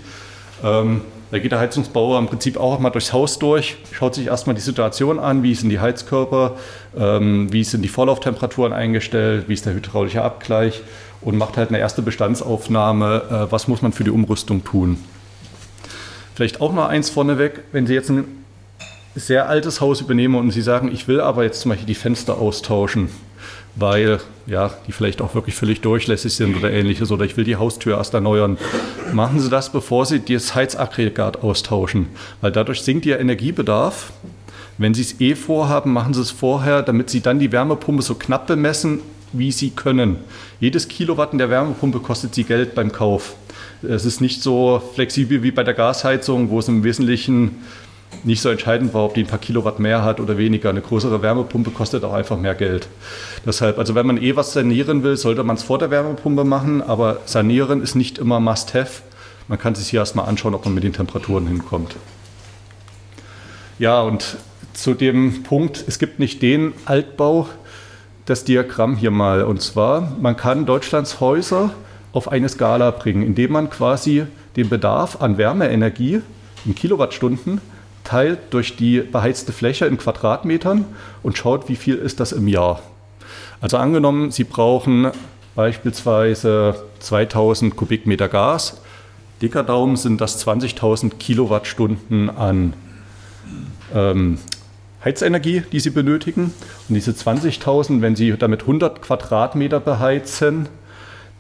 Ähm, Da geht der Heizungsbauer im Prinzip auch mal durchs Haus durch, schaut sich erstmal die Situation an, wie sind die Heizkörper, ähm, wie sind die Vorlauftemperaturen eingestellt, wie ist der hydraulische Abgleich und macht halt eine erste Bestandsaufnahme, äh, was muss man für die Umrüstung tun. Vielleicht auch noch eins vorneweg, wenn Sie jetzt ein sehr altes Haus übernehmen und Sie sagen, ich will aber jetzt zum Beispiel die Fenster austauschen, weil ja, die vielleicht auch wirklich völlig durchlässig sind oder ähnliches oder ich will die Haustür erst erneuern. Machen Sie das, bevor Sie das Heizaggregat austauschen, weil dadurch sinkt Ihr Energiebedarf. Wenn Sie es eh vorhaben, machen Sie es vorher, damit Sie dann die Wärmepumpe so knapp bemessen, wie Sie können. Jedes Kilowatt in der Wärmepumpe kostet Sie Geld beim Kauf. Es ist nicht so flexibel wie bei der Gasheizung, wo es im Wesentlichen nicht so entscheidend war, ob die ein paar Kilowatt mehr hat oder weniger. Eine größere Wärmepumpe kostet auch einfach mehr Geld. Deshalb, also wenn man eh was sanieren will, sollte man es vor der Wärmepumpe machen, aber sanieren ist nicht immer Must-Have. Man kann sich hier erstmal anschauen, ob man mit den Temperaturen hinkommt. Ja, und zu dem Punkt, es gibt nicht den Altbau, das Diagramm hier mal. Und zwar, man kann Deutschlands Häuser auf eine Skala bringen, indem man quasi den Bedarf an Wärmeenergie in Kilowattstunden teilt durch die beheizte Fläche in Quadratmetern und schaut, wie viel ist das im Jahr. Also angenommen, Sie brauchen beispielsweise 2000 Kubikmeter Gas. Dicker Daumen sind das 20.000 Kilowattstunden an ähm, Heizenergie, die Sie benötigen. Und diese 20.000, wenn Sie damit 100 Quadratmeter beheizen,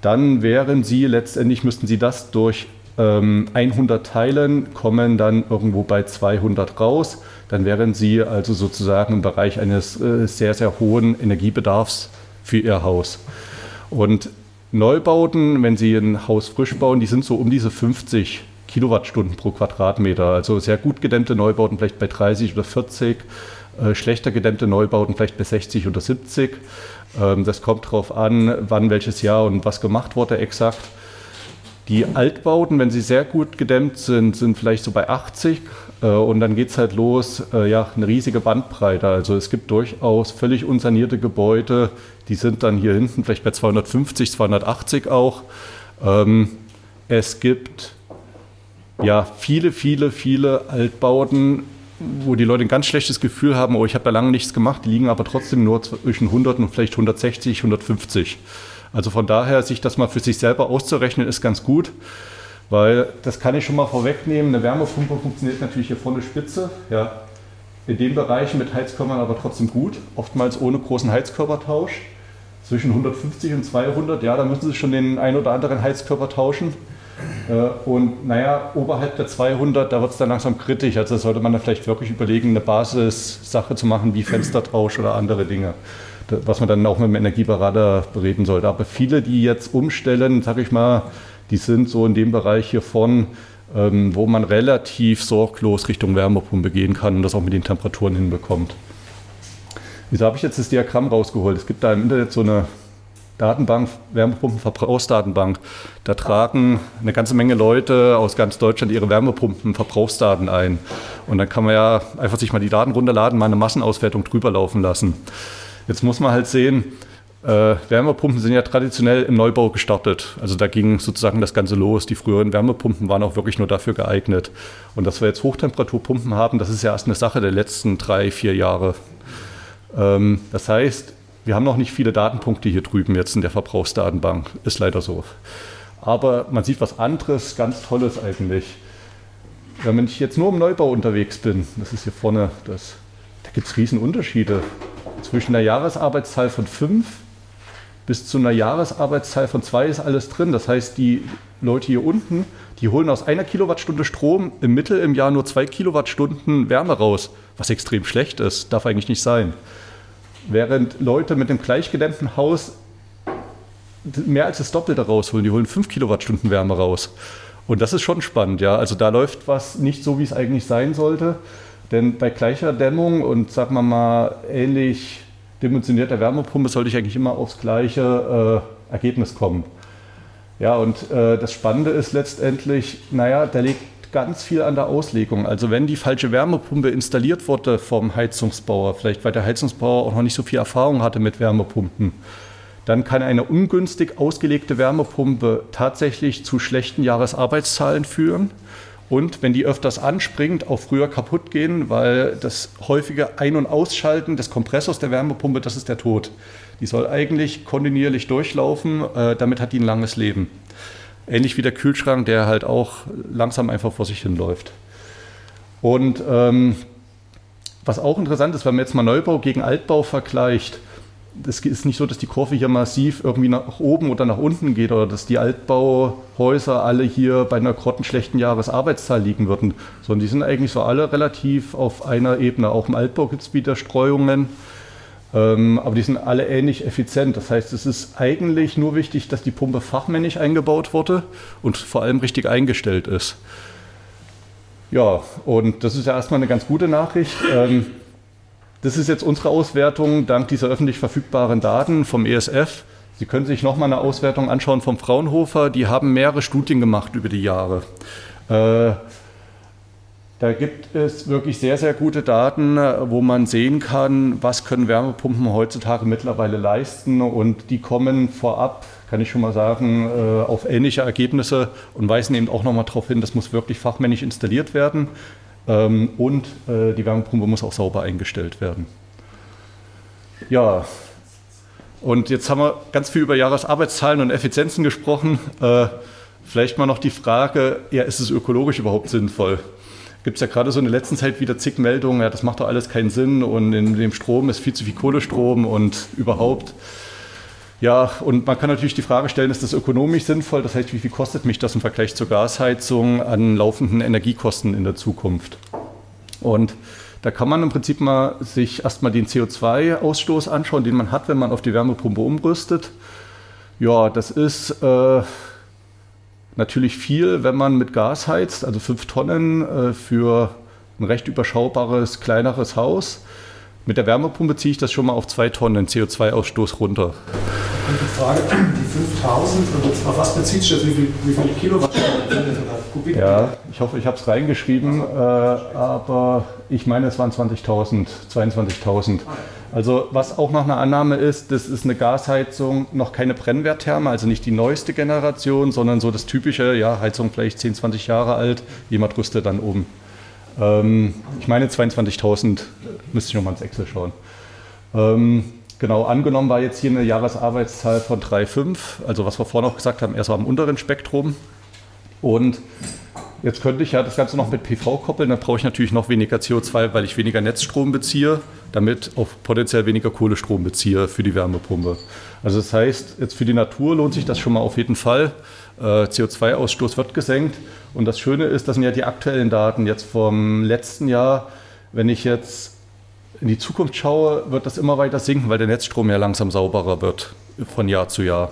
dann wären Sie letztendlich, müssten Sie das durch 100 ähm, teilen, kommen dann irgendwo bei 200 raus. Dann wären Sie also sozusagen im Bereich eines äh, sehr, sehr hohen Energiebedarfs für Ihr Haus. Und Neubauten, wenn Sie ein Haus frisch bauen, die sind so um diese 50 Kilowattstunden pro Quadratmeter. Also sehr gut gedämmte Neubauten vielleicht bei 30 oder 40, äh, schlechter gedämmte Neubauten vielleicht bei 60 oder 70. Ähm, das kommt darauf an, wann welches Jahr und was gemacht wurde exakt. Die Altbauten, wenn sie sehr gut gedämmt sind, sind vielleicht so bei 80 äh, und dann geht es halt los, äh, ja, eine riesige Bandbreite. Also es gibt durchaus völlig unsanierte Gebäude, die sind dann hier hinten vielleicht bei 250, 280 auch. Ähm, es gibt ja viele, viele, viele Altbauten, wo die Leute ein ganz schlechtes Gefühl haben, oh, ich habe da lange nichts gemacht, die liegen aber trotzdem nur zwischen 100 und vielleicht 160, 150. Also von daher, sich das mal für sich selber auszurechnen, ist ganz gut, weil das kann ich schon mal vorwegnehmen. Eine Wärmepumpe funktioniert natürlich hier vorne spitze. Ja. In den Bereichen mit Heizkörpern aber trotzdem gut, oftmals ohne großen Heizkörpertausch. Zwischen 150 und 200, ja, da müssen Sie schon den ein oder anderen Heizkörper tauschen. Äh, und naja, oberhalb der 200, da wird es dann langsam kritisch. Also sollte man da vielleicht wirklich überlegen, eine Basissache zu machen wie Fenstertausch oder andere Dinge was man dann auch mit dem Energieberater bereden sollte. Aber viele, die jetzt umstellen, sage ich mal, die sind so in dem Bereich hier von, ähm, wo man relativ sorglos Richtung Wärmepumpe gehen kann und das auch mit den Temperaturen hinbekommt. Wieso habe ich jetzt das Diagramm rausgeholt? Es gibt da im Internet so eine Datenbank, Wärmepumpenverbrauchsdatenbank. Da tragen eine ganze Menge Leute aus ganz Deutschland ihre Wärmepumpenverbrauchsdaten ein. Und dann kann man ja einfach sich mal die Daten runterladen, mal eine Massenauswertung drüber laufen lassen. Jetzt muss man halt sehen, äh, Wärmepumpen sind ja traditionell im Neubau gestartet. Also da ging sozusagen das Ganze los. Die früheren Wärmepumpen waren auch wirklich nur dafür geeignet. Und dass wir jetzt Hochtemperaturpumpen haben, das ist ja erst eine Sache der letzten drei, vier Jahre. Ähm, das heißt, wir haben noch nicht viele Datenpunkte hier drüben jetzt in der Verbrauchsdatenbank. Ist leider so. Aber man sieht was anderes, ganz Tolles eigentlich. Wenn ich jetzt nur im Neubau unterwegs bin, das ist hier vorne das, da gibt es riesen Unterschiede zwischen einer Jahresarbeitszahl von 5 bis zu einer Jahresarbeitszahl von 2 ist alles drin. Das heißt, die Leute hier unten, die holen aus einer Kilowattstunde Strom im Mittel im Jahr nur 2 Kilowattstunden Wärme raus, was extrem schlecht ist, darf eigentlich nicht sein. Während Leute mit einem gleichgedämmten Haus mehr als das Doppelte rausholen, die holen 5 Kilowattstunden Wärme raus. Und das ist schon spannend, ja. Also da läuft was nicht so, wie es eigentlich sein sollte. Denn bei gleicher Dämmung und sagen wir mal ähnlich dimensionierter Wärmepumpe sollte ich eigentlich immer aufs gleiche äh, Ergebnis kommen. Ja, und äh, das Spannende ist letztendlich, naja, da liegt ganz viel an der Auslegung. Also wenn die falsche Wärmepumpe installiert wurde vom Heizungsbauer, vielleicht weil der Heizungsbauer auch noch nicht so viel Erfahrung hatte mit Wärmepumpen, dann kann eine ungünstig ausgelegte Wärmepumpe tatsächlich zu schlechten Jahresarbeitszahlen führen und wenn die öfters anspringt, auch früher kaputt gehen, weil das häufige Ein- und Ausschalten des Kompressors der Wärmepumpe, das ist der Tod. Die soll eigentlich kontinuierlich durchlaufen, äh, damit hat die ein langes Leben. Ähnlich wie der Kühlschrank, der halt auch langsam einfach vor sich hinläuft. Und ähm, was auch interessant ist, wenn man jetzt mal Neubau gegen Altbau vergleicht, es ist nicht so, dass die Kurve hier massiv irgendwie nach oben oder nach unten geht oder dass die Altbauhäuser alle hier bei einer grottenschlechten Jahresarbeitszahl liegen würden, sondern die sind eigentlich so alle relativ auf einer Ebene. Auch im Altbau gibt es wieder Streuungen, ähm, aber die sind alle ähnlich effizient. Das heißt, es ist eigentlich nur wichtig, dass die Pumpe fachmännisch eingebaut wurde und vor allem richtig eingestellt ist. Ja, und das ist ja erstmal eine ganz gute Nachricht. Ähm, das ist jetzt unsere Auswertung dank dieser öffentlich verfügbaren Daten vom ESF. Sie können sich nochmal eine Auswertung anschauen vom Fraunhofer. Die haben mehrere Studien gemacht über die Jahre. Äh, da gibt es wirklich sehr, sehr gute Daten, wo man sehen kann, was können Wärmepumpen heutzutage mittlerweile leisten. Und die kommen vorab, kann ich schon mal sagen, äh, auf ähnliche Ergebnisse und weisen eben auch nochmal darauf hin, das muss wirklich fachmännisch installiert werden. Ähm, und äh, die Wärmepumpe muss auch sauber eingestellt werden. Ja, und jetzt haben wir ganz viel über Jahresarbeitszahlen und Effizienzen gesprochen. Äh, vielleicht mal noch die Frage, ja, ist es ökologisch überhaupt sinnvoll? Gibt es ja gerade so in der letzten Zeit wieder zig Meldungen, ja, das macht doch alles keinen Sinn und in dem Strom ist viel zu viel Kohlestrom und überhaupt. Ja, und man kann natürlich die Frage stellen, ist das ökonomisch sinnvoll? Das heißt, wie viel kostet mich das im Vergleich zur Gasheizung an laufenden Energiekosten in der Zukunft? Und da kann man im Prinzip mal sich erstmal den CO2-Ausstoß anschauen, den man hat, wenn man auf die Wärmepumpe umrüstet. Ja, das ist äh, natürlich viel, wenn man mit Gas heizt, also fünf Tonnen äh, für ein recht überschaubares, kleineres Haus. Mit der Wärmepumpe ziehe ich das schon mal auf zwei Tonnen CO2-Ausstoß runter. Und die Frage, die 5000, auf was bezieht sich das? Wie, viel, wie viele Kilowattstunden Ja, ich hoffe, ich habe es reingeschrieben, äh, aber ich meine, es waren 20.000, 22.000. Also was auch noch eine Annahme ist, das ist eine Gasheizung, noch keine Brennwerttherme, also nicht die neueste Generation, sondern so das typische, ja, Heizung vielleicht 10, 20 Jahre alt, jemand rüstet dann um. Ähm, ich meine 22.000, müsste ich nochmal ins Excel schauen. Ähm, genau, angenommen war jetzt hier eine Jahresarbeitszahl von 3,5, also was wir vorhin auch gesagt haben, so am unteren Spektrum. Und jetzt könnte ich ja das Ganze noch mit PV koppeln, dann brauche ich natürlich noch weniger CO2, weil ich weniger Netzstrom beziehe, damit auch potenziell weniger Kohlestrom beziehe für die Wärmepumpe. Also das heißt, jetzt für die Natur lohnt sich das schon mal auf jeden Fall. Äh, CO2-Ausstoß wird gesenkt. Und das Schöne ist, das sind ja die aktuellen Daten jetzt vom letzten Jahr. Wenn ich jetzt in die Zukunft schaue, wird das immer weiter sinken, weil der Netzstrom ja langsam sauberer wird von Jahr zu Jahr.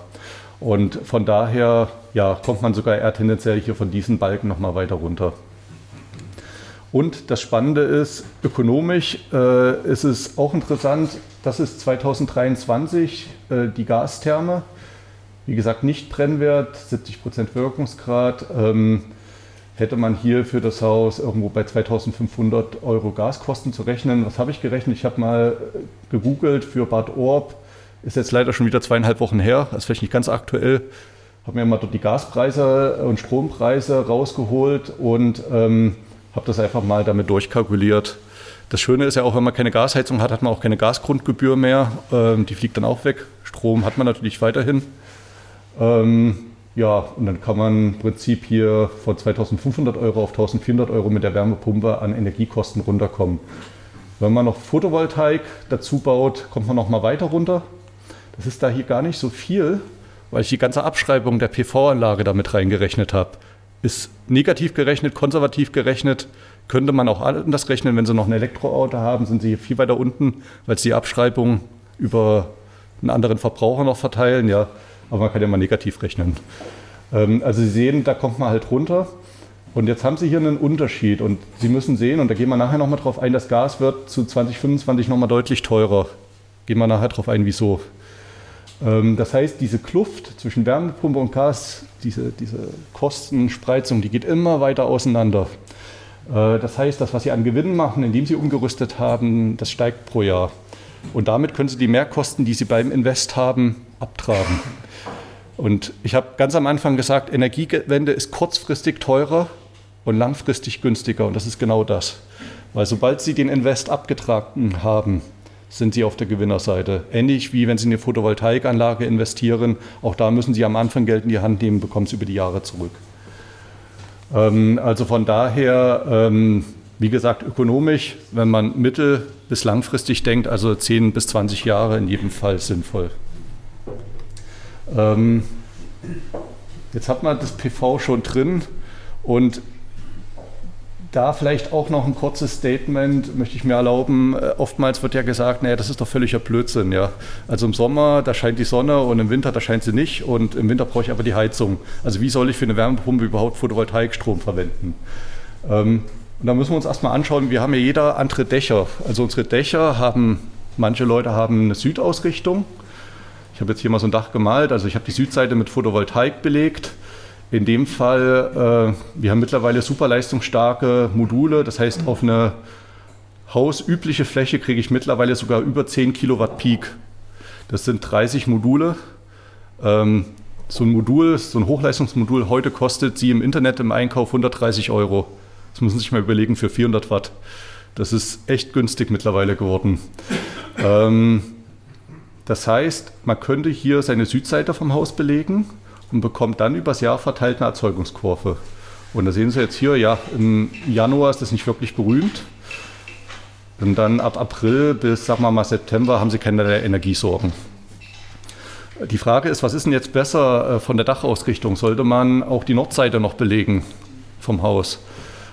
Und von daher ja, kommt man sogar eher tendenziell hier von diesen Balken nochmal weiter runter. Und das Spannende ist, ökonomisch äh, ist es auch interessant, das ist 2023 äh, die Gastherme. Wie gesagt, nicht Brennwert, 70% Wirkungsgrad. Ähm, hätte man hier für das Haus irgendwo bei 2500 Euro Gaskosten zu rechnen. Was habe ich gerechnet? Ich habe mal äh, gegoogelt für Bad Orb. Ist jetzt leider schon wieder zweieinhalb Wochen her, ist vielleicht nicht ganz aktuell. Habe mir mal dort die Gaspreise und Strompreise rausgeholt und ähm, habe das einfach mal damit durchkalkuliert. Das Schöne ist ja auch, wenn man keine Gasheizung hat, hat man auch keine Gasgrundgebühr mehr. Ähm, die fliegt dann auch weg. Strom hat man natürlich weiterhin. Ähm, ja, und dann kann man im Prinzip hier von 2500 Euro auf 1400 Euro mit der Wärmepumpe an Energiekosten runterkommen. Wenn man noch Photovoltaik dazu baut, kommt man noch mal weiter runter. Das ist da hier gar nicht so viel, weil ich die ganze Abschreibung der PV-Anlage damit reingerechnet habe. Ist negativ gerechnet, konservativ gerechnet, könnte man auch anders rechnen. Wenn Sie noch ein Elektroauto haben, sind Sie hier viel weiter unten, weil Sie die Abschreibung über einen anderen Verbraucher noch verteilen. Ja, aber man kann ja mal negativ rechnen. Ähm, also Sie sehen, da kommt man halt runter. Und jetzt haben Sie hier einen Unterschied und Sie müssen sehen, und da gehen wir nachher nochmal drauf ein, das Gas wird zu 2025 nochmal deutlich teurer. Gehen wir nachher drauf ein, wieso. Ähm, das heißt, diese Kluft zwischen Wärmepumpe und Gas, diese, diese Kostenspreizung, die geht immer weiter auseinander. Äh, das heißt, das, was Sie an Gewinn machen, indem Sie umgerüstet haben, das steigt pro Jahr. Und damit können Sie die Mehrkosten, die Sie beim Invest haben, abtragen. Und ich habe ganz am Anfang gesagt, Energiewende ist kurzfristig teurer, und langfristig günstiger. Und das ist genau das. Weil sobald Sie den Invest abgetragen haben, sind Sie auf der Gewinnerseite. Ähnlich wie wenn Sie in eine Photovoltaikanlage investieren. Auch da müssen Sie am Anfang Geld in die Hand nehmen, bekommen Sie über die Jahre zurück. Ähm, also von daher, ähm, wie gesagt, ökonomisch, wenn man mittel- bis langfristig denkt, also 10 bis 20 Jahre in jedem Fall sinnvoll. Ähm, jetzt hat man das PV schon drin und da vielleicht auch noch ein kurzes Statement möchte ich mir erlauben. Äh, oftmals wird ja gesagt, naja, das ist doch völliger Blödsinn. Ja? Also im Sommer, da scheint die Sonne und im Winter, da scheint sie nicht und im Winter brauche ich aber die Heizung. Also wie soll ich für eine Wärmepumpe überhaupt Photovoltaikstrom verwenden? Ähm, und da müssen wir uns erstmal anschauen, wir haben ja jeder andere Dächer. Also unsere Dächer haben, manche Leute haben eine Südausrichtung. Ich habe jetzt hier mal so ein Dach gemalt, also ich habe die Südseite mit Photovoltaik belegt. In dem Fall, äh, wir haben mittlerweile super leistungsstarke Module, das heißt auf eine hausübliche Fläche kriege ich mittlerweile sogar über 10 Kilowatt Peak. Das sind 30 Module. Ähm, so ein Modul, so ein Hochleistungsmodul heute kostet sie im Internet im Einkauf 130 Euro. Das muss man sich mal überlegen für 400 Watt. Das ist echt günstig mittlerweile geworden. Ähm, das heißt, man könnte hier seine Südseite vom Haus belegen und bekommt dann übers Jahr verteilt eine Erzeugungskurve. Und da sehen Sie jetzt hier, ja, im Januar ist das nicht wirklich berühmt. Und dann ab April bis, sagen wir mal, September haben Sie keinerlei Energiesorgen. Die Frage ist, was ist denn jetzt besser äh, von der Dachausrichtung? Sollte man auch die Nordseite noch belegen vom Haus?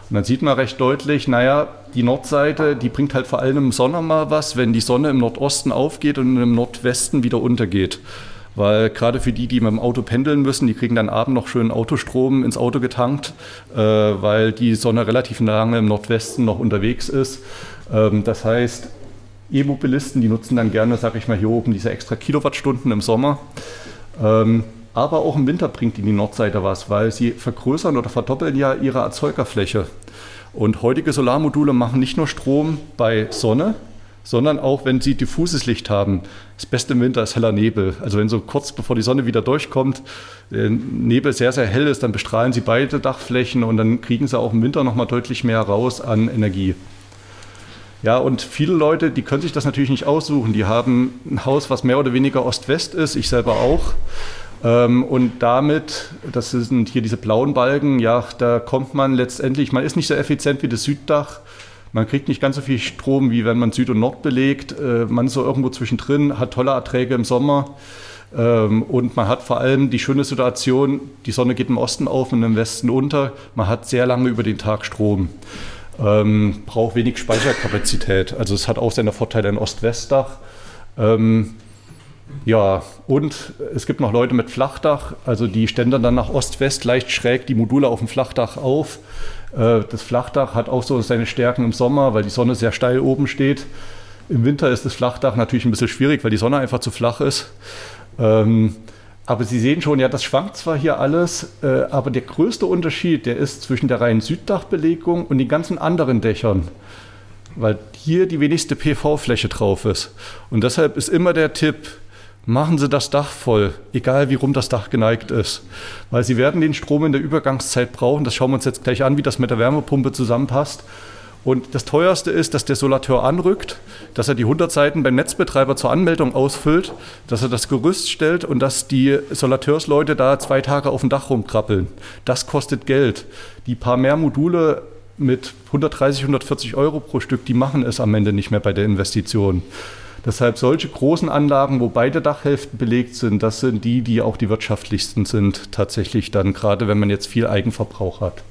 Und dann sieht man recht deutlich, naja, die Nordseite, die bringt halt vor allem im Sommer mal was, wenn die Sonne im Nordosten aufgeht und im Nordwesten wieder untergeht. Weil gerade für die, die mit dem Auto pendeln müssen, die kriegen dann abend noch schön Autostrom ins Auto getankt, äh, weil die Sonne relativ lange im Nordwesten noch unterwegs ist. Ähm, das heißt, E-Mobilisten, die nutzen dann gerne, sage ich mal, hier oben diese extra Kilowattstunden im Sommer. Ähm, aber auch im Winter bringt ihnen die Nordseite was, weil sie vergrößern oder verdoppeln ja ihre Erzeugerfläche. Und heutige Solarmodule machen nicht nur Strom bei Sonne, sondern auch, wenn sie diffuses Licht haben. Das Beste im Winter ist heller Nebel. Also wenn so kurz bevor die Sonne wieder durchkommt, der Nebel sehr, sehr hell ist, dann bestrahlen sie beide Dachflächen und dann kriegen sie auch im Winter nochmal deutlich mehr raus an Energie. Ja, und viele Leute, die können sich das natürlich nicht aussuchen. Die haben ein Haus, was mehr oder weniger Ost-West ist, ich selber auch. Ähm, und damit, das sind hier diese blauen Balken, ja, da kommt man letztendlich, man ist nicht so effizient wie das Süddach, man kriegt nicht ganz so viel Strom, wie wenn man Süd und Nord belegt. Äh, man ist so irgendwo zwischendrin, hat tolle Erträge im Sommer. Ähm, und man hat vor allem die schöne Situation, die Sonne geht im Osten auf und im Westen unter. Man hat sehr lange über den Tag Strom. Ähm, braucht wenig Speicherkapazität. Also es hat auch seine Vorteile ein Ost-West-Dach. Ähm, ja, und es gibt noch Leute mit Flachdach, also die ständern dann nach Ost-West leicht schräg die Module auf dem Flachdach auf. Äh, das Flachdach hat auch so seine Stärken im Sommer, weil die Sonne sehr steil oben steht. Im Winter ist das Flachdach natürlich ein bisschen schwierig, weil die Sonne einfach zu flach ist. Ähm, aber Sie sehen schon, ja, das schwankt zwar hier alles, äh, aber der größte Unterschied, der ist zwischen der reinen Süddachbelegung und den ganzen anderen Dächern, weil hier die wenigste PV-Fläche drauf ist. Und deshalb ist immer der Tipp, machen Sie das Dach voll, egal wie rum das Dach geneigt ist. Weil Sie werden den Strom in der Übergangszeit brauchen. Das schauen wir uns jetzt gleich an, wie das mit der Wärmepumpe zusammenpasst. Und das teuerste ist, dass der Solateur anrückt, dass er die 100 Seiten beim Netzbetreiber zur Anmeldung ausfüllt, dass er das Gerüst stellt und dass die Solateursleute da zwei Tage auf dem Dach rumkrabbeln. Das kostet Geld. Die paar mehr Module mit 130, 140 Euro pro Stück, die machen es am Ende nicht mehr bei der Investition. Deshalb solche großen Anlagen, wo beide Dachhälften belegt sind, das sind die, die auch die wirtschaftlichsten sind, tatsächlich dann, gerade wenn man jetzt viel Eigenverbrauch hat.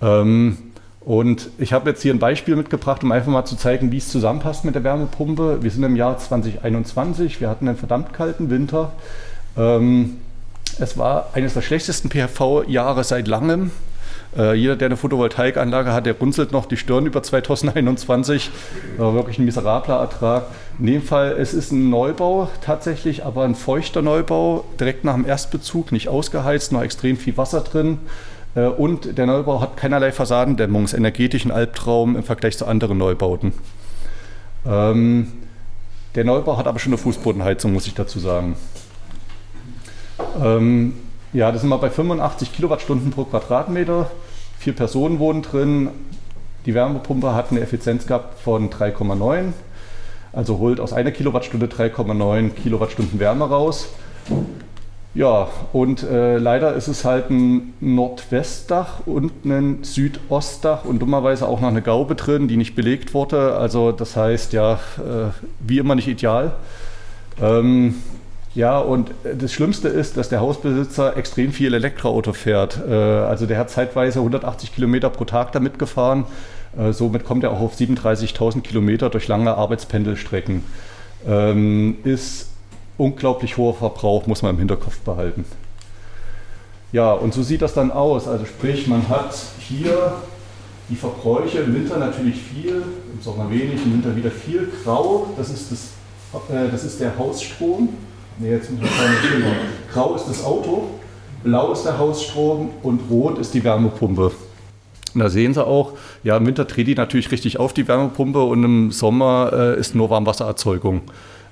Ähm, und ich habe jetzt hier ein Beispiel mitgebracht, um einfach mal zu zeigen, wie es zusammenpasst mit der Wärmepumpe. Wir sind im Jahr 2021, wir hatten einen verdammt kalten Winter. Ähm, es war eines der schlechtesten PHV-Jahre seit langem. Äh, jeder, der eine Photovoltaikanlage hat, der runzelt noch die Stirn über 2021. War wirklich ein miserabler Ertrag. In dem Fall, es ist ein Neubau tatsächlich, aber ein feuchter Neubau, direkt nach dem Erstbezug, nicht ausgeheizt, noch extrem viel Wasser drin. Äh, und der Neubau hat keinerlei Fassadendämmung, ist energetisch ein Albtraum im Vergleich zu anderen Neubauten. Ähm, der Neubau hat aber schon eine Fußbodenheizung, muss ich dazu sagen. Ähm, ja, das sind wir bei 85 Kilowattstunden pro Quadratmeter. Vier Personen wohnen drin. Die Wärmepumpe hat eine Effizienz gehabt von 3,9. Also holt aus einer Kilowattstunde 3,9 Kilowattstunden Wärme raus. Ja, und äh, leider ist es halt ein Nordwestdach und ein Südostdach und dummerweise auch noch eine Gaube drin, die nicht belegt wurde. Also das heißt ja, äh, wie immer nicht ideal. Ähm, ja, und das Schlimmste ist, dass der Hausbesitzer extrem viel Elektroauto fährt. Äh, also der hat zeitweise 180 Kilometer pro Tag damit gefahren. Äh, somit kommt er auch auf 37.000 Kilometer durch lange Arbeitspendelstrecken. Ähm, ist unglaublich hoher Verbrauch, muss man im Hinterkopf behalten. Ja, und so sieht das dann aus. Also sprich, man hat hier die Verbräuche, im Winter natürlich viel, im Sommer wenig, im Winter wieder viel. Grau, das ist, das, äh, das ist der Hausstrom. Nee, jetzt muss ich sagen, Grau ist das Auto, blau ist der Hausstrom und rot ist die Wärmepumpe. Und da sehen Sie auch, ja, im Winter dreht die natürlich richtig auf, die Wärmepumpe, und im Sommer äh, ist nur Warmwassererzeugung,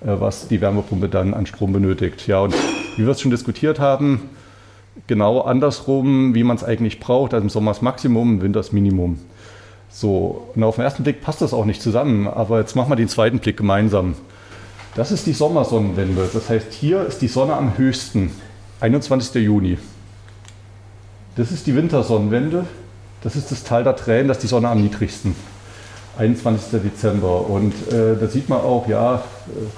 äh, was die Wärmepumpe dann an Strom benötigt. Ja, und wie wir es schon diskutiert haben, genau andersrum, wie man es eigentlich braucht. Also im Sommer das Maximum, im Winter das Minimum. So, und auf den ersten Blick passt das auch nicht zusammen, aber jetzt machen wir den zweiten Blick gemeinsam. Das ist die Sommersonnenwende. Das heißt, hier ist die Sonne am höchsten, 21. Juni. Das ist die Wintersonnenwende. Das ist das Tal der Tränen, das ist die Sonne am niedrigsten. 21. Dezember. Und äh, da sieht man auch, ja,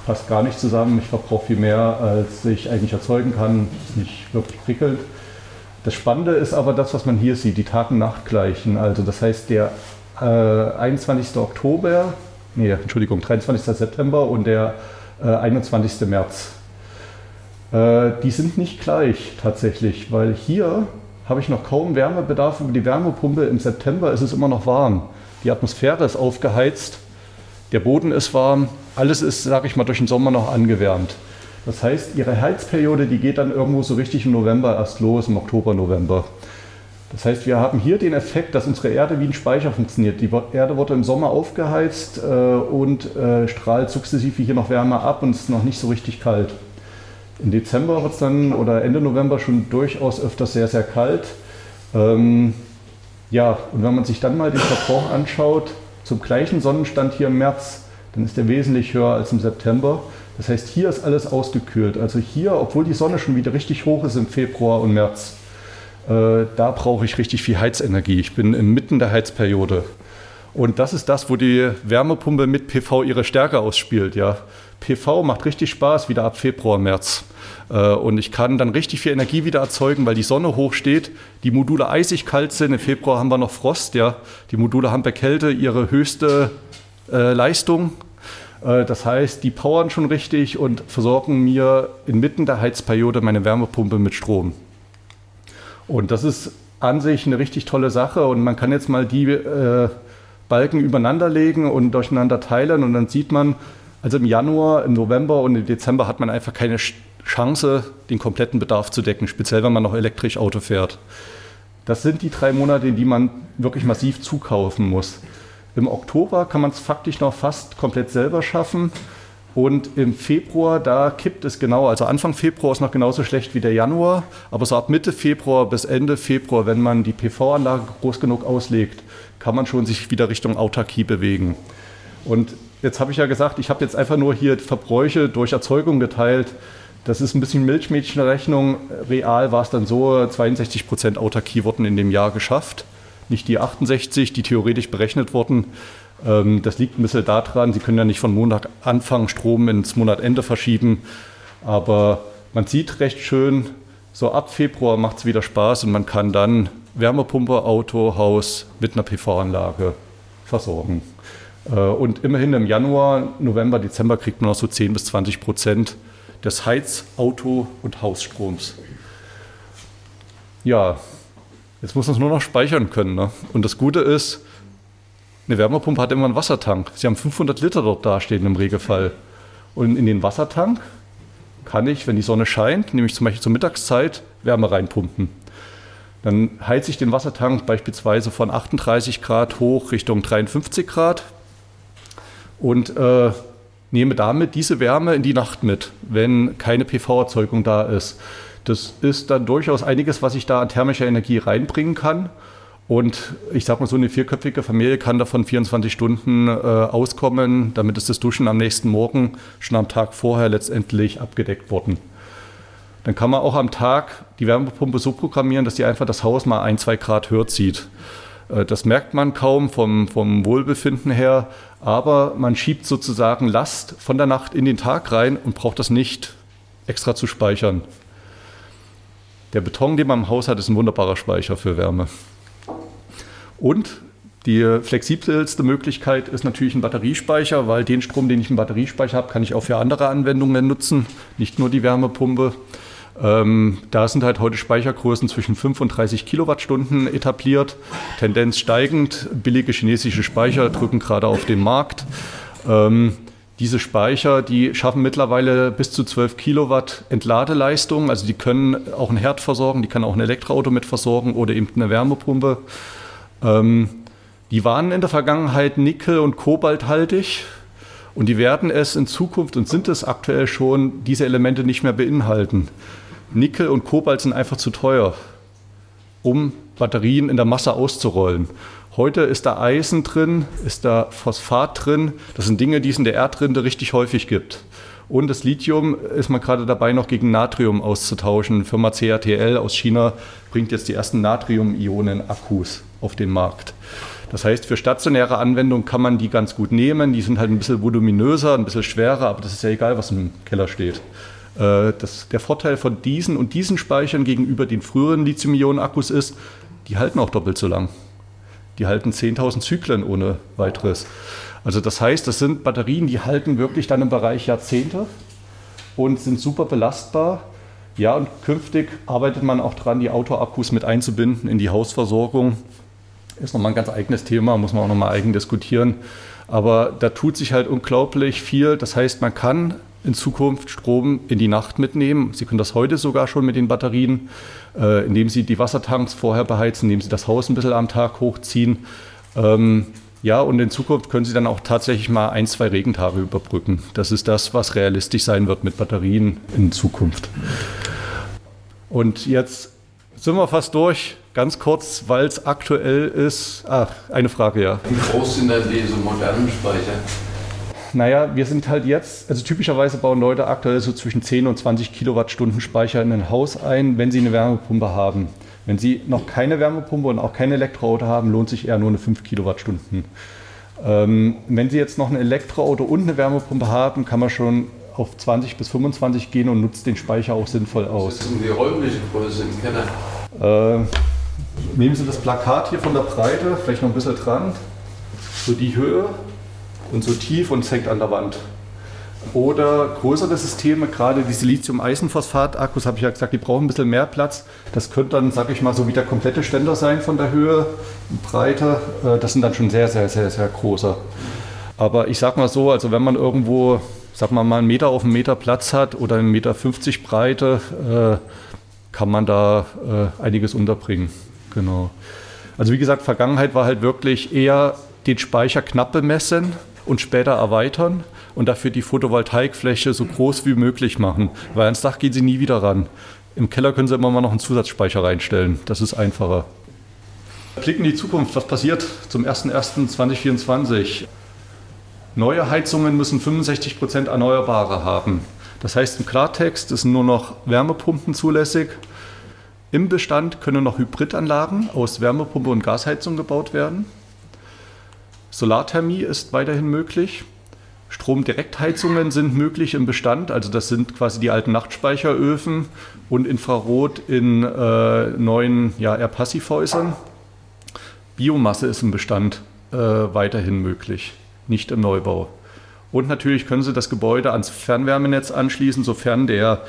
passt gar nicht zusammen. Ich verbrauche viel mehr, als ich eigentlich erzeugen kann. Ist nicht wirklich prickelnd. Das Spannende ist aber das, was man hier sieht, die Tag-Nacht-Gleichen. Also das heißt, der äh, 21. Oktober, nee, Entschuldigung, 23. September und der äh, 21. März. Äh, die sind nicht gleich tatsächlich, weil hier habe ich noch kaum Wärmebedarf über die Wärmepumpe. Im September ist es immer noch warm. Die Atmosphäre ist aufgeheizt, der Boden ist warm, alles ist, sage ich mal, durch den Sommer noch angewärmt. Das heißt, ihre Heizperiode, die geht dann irgendwo so richtig im November erst los, im Oktober, November. Das heißt, wir haben hier den Effekt, dass unsere Erde wie ein Speicher funktioniert. Die Erde wurde im Sommer aufgeheizt äh, und äh, strahlt sukzessive hier noch Wärme ab und es ist noch nicht so richtig kalt. Im Dezember wird es dann oder Ende November schon durchaus öfters sehr, sehr kalt. Ähm, ja, und wenn man sich dann mal den Verbrauch anschaut, zum gleichen Sonnenstand hier im März, dann ist der wesentlich höher als im September. Das heißt, hier ist alles ausgekühlt. Also hier, obwohl die Sonne schon wieder richtig hoch ist im Februar und März, äh, da brauche ich richtig viel Heizenergie. Ich bin inmitten der Heizperiode. Und das ist das, wo die Wärmepumpe mit PV ihre Stärke ausspielt. Ja. PV macht richtig Spaß wieder ab Februar, März. Äh, und ich kann dann richtig viel Energie wieder erzeugen, weil die Sonne hoch steht, die Module eisig kalt sind. Im Februar haben wir noch Frost. Ja. Die Module haben bei Kälte ihre höchste äh, Leistung. Äh, das heißt, die powern schon richtig und versorgen mir inmitten der Heizperiode meine Wärmepumpe mit Strom. Und das ist an sich eine richtig tolle Sache und man kann jetzt mal die äh, Balken übereinander legen und durcheinander teilen und dann sieht man, also im Januar, im November und im Dezember hat man einfach keine Chance, den kompletten Bedarf zu decken, speziell wenn man noch elektrisch Auto fährt. Das sind die drei Monate, in die man wirklich massiv zukaufen muss. Im Oktober kann man es faktisch noch fast komplett selber schaffen. Und im Februar, da kippt es genau. Also Anfang Februar ist noch genauso schlecht wie der Januar. Aber so ab Mitte Februar bis Ende Februar, wenn man die PV-Anlage groß genug auslegt, kann man schon sich wieder Richtung Autarkie bewegen. Und jetzt habe ich ja gesagt, ich habe jetzt einfach nur hier Verbräuche durch Erzeugung geteilt. Das ist ein bisschen Milchmädchenrechnung. Real war es dann so, 62 Prozent Autarkie wurden in dem Jahr geschafft. Nicht die 68, die theoretisch berechnet wurden. Ähm, das liegt ein bisschen daran, Sie können ja nicht von Montag anfangen, Strom ins Monatende verschieben. Aber man sieht recht schön, so ab Februar macht es wieder Spaß und man kann dann Wärmepumpe, Auto, Haus mit einer PV-Anlage versorgen. Äh, und immerhin im Januar, November, Dezember kriegt man noch so 10 bis 20 Prozent des Heiz-, Auto- und Hausstroms. Ja, jetzt muss man es nur noch speichern können. Ne? Und das Gute ist, eine Wärmepumpe hat immer einen Wassertank. Sie haben 500 Liter dort dastehen im Regelfall. Und in den Wassertank kann ich, wenn die Sonne scheint, nämlich zum Beispiel zur Mittagszeit, Wärme reinpumpen. Dann heize ich den Wassertank beispielsweise von 38 Grad hoch Richtung 53 Grad und äh, nehme damit diese Wärme in die Nacht mit, wenn keine PV-Erzeugung da ist. Das ist dann durchaus einiges, was ich da an thermischer Energie reinbringen kann Und ich sage mal, so eine vierköpfige Familie kann davon 24 Stunden äh, auskommen. Damit ist das Duschen am nächsten Morgen schon am Tag vorher letztendlich abgedeckt worden. Dann kann man auch am Tag die Wärmepumpe so programmieren, dass die einfach das Haus mal ein, zwei Grad höher zieht. Äh, das merkt man kaum vom, vom Wohlbefinden her, aber man schiebt sozusagen Last von der Nacht in den Tag rein und braucht das nicht extra zu speichern. Der Beton, den man im Haus hat, ist ein wunderbarer Speicher für Wärme. Und die flexibelste Möglichkeit ist natürlich ein Batteriespeicher, weil den Strom, den ich im Batteriespeicher habe, kann ich auch für andere Anwendungen nutzen, nicht nur die Wärmepumpe. Ähm, da sind halt heute Speichergrößen zwischen 5 und 30 Kilowattstunden etabliert, Tendenz steigend. Billige chinesische Speicher drücken gerade auf den Markt. Ähm, diese Speicher, die schaffen mittlerweile bis zu 12 Kilowatt Entladeleistung. Also die können auch ein Herd versorgen, die kann auch ein Elektroauto mit versorgen oder eben eine Wärmepumpe. Ähm, die waren in der Vergangenheit nickel- und kobalthaltig und die werden es in Zukunft und sind es aktuell schon, diese Elemente nicht mehr beinhalten. Nickel und Kobalt sind einfach zu teuer, um Batterien in der Masse auszurollen. Heute ist da Eisen drin, ist da Phosphat drin. Das sind Dinge, die es in der Erdrinde richtig häufig gibt. Und das Lithium ist man gerade dabei, noch gegen Natrium auszutauschen. Firma CATL aus China bringt jetzt die ersten Natrium-Ionen-Akkus auf den Markt. Das heißt, für stationäre Anwendungen kann man die ganz gut nehmen. Die sind halt ein bisschen voluminöser, ein bisschen schwerer, aber das ist ja egal, was im Keller steht. Äh, das, der Vorteil von diesen und diesen Speichern gegenüber den früheren Lithium-Ionen-Akkus ist, die halten auch doppelt so lang. Die halten 10.000 Zyklen ohne weiteres. Also das heißt, das sind Batterien, die halten wirklich dann im Bereich Jahrzehnte und sind super belastbar. Ja, und künftig arbeitet man auch dran, die Autoakkus mit einzubinden in die Hausversorgung. Ist nochmal ein ganz eigenes Thema, muss man auch nochmal eigen diskutieren. Aber da tut sich halt unglaublich viel. Das heißt, man kann in Zukunft Strom in die Nacht mitnehmen. Sie können das heute sogar schon mit den Batterien, äh, indem Sie die Wassertanks vorher beheizen, indem Sie das Haus ein bisschen am Tag hochziehen. Ähm, ja, und in Zukunft können Sie dann auch tatsächlich mal ein, zwei Regentage überbrücken. Das ist das, was realistisch sein wird mit Batterien in Zukunft. Und jetzt sind wir fast durch. Ganz kurz, weil es aktuell ist. Ach, eine Frage, ja. Wie groß sind denn diese modernen Speicher? Naja, wir sind halt jetzt, also typischerweise bauen Leute aktuell so zwischen 10 und 20 Kilowattstunden Speicher in ein Haus ein, wenn sie eine Wärmepumpe haben. Wenn Sie noch keine Wärmepumpe und auch kein Elektroauto haben, lohnt sich eher nur eine 5 Kilowattstunden. Ähm, wenn Sie jetzt noch ein Elektroauto und eine Wärmepumpe haben, kann man schon auf 20 bis 25 gehen und nutzt den Speicher auch sinnvoll aus. Was ist denn die räumliche Größe im Keller? Äh, nehmen Sie das Plakat hier von der Breite, vielleicht noch ein bisschen dran, so die Höhe und so tief und es hängt an der Wand. Oder größere Systeme, gerade die Silizium-Eisenphosphat-Akkus, habe ich ja gesagt, die brauchen ein bisschen mehr Platz. Das könnte dann, sage ich mal, so wie der komplette Ständer sein von der Höhe, Breite. Äh, das sind dann schon sehr, sehr, sehr, sehr große. Aber ich sage mal so, also wenn man irgendwo, sag mal, mal einen Meter auf einen Meter Platz hat oder einen Meter 50 Breite, äh, kann man da äh, einiges unterbringen. Genau. Also wie gesagt, Vergangenheit war halt wirklich eher den Speicher knapp bemessen und später erweitern und dafür die Photovoltaikfläche so groß wie möglich machen, weil ans Dach gehen sie nie wieder ran. Im Keller können sie immer mal noch einen Zusatzspeicher reinstellen. Das ist einfacher. Blicken in die Zukunft. Was passiert zum 01.01.2024? Neue Heizungen müssen 65 Prozent Erneuerbare haben. Das heißt im Klartext, es sind nur noch Wärmepumpen zulässig. Im Bestand können noch Hybridanlagen aus Wärmepumpe und Gasheizung gebaut werden. Solarthermie ist weiterhin möglich. Stromdirektheizungen sind möglich im Bestand, also das sind quasi die alten Nachtspeicheröfen und Infrarot in äh, neuen ja, eher Passivhäusern. Biomasse ist im Bestand äh, weiterhin möglich, nicht im Neubau. Und natürlich können Sie das Gebäude ans Fernwärmenetz anschließen, sofern der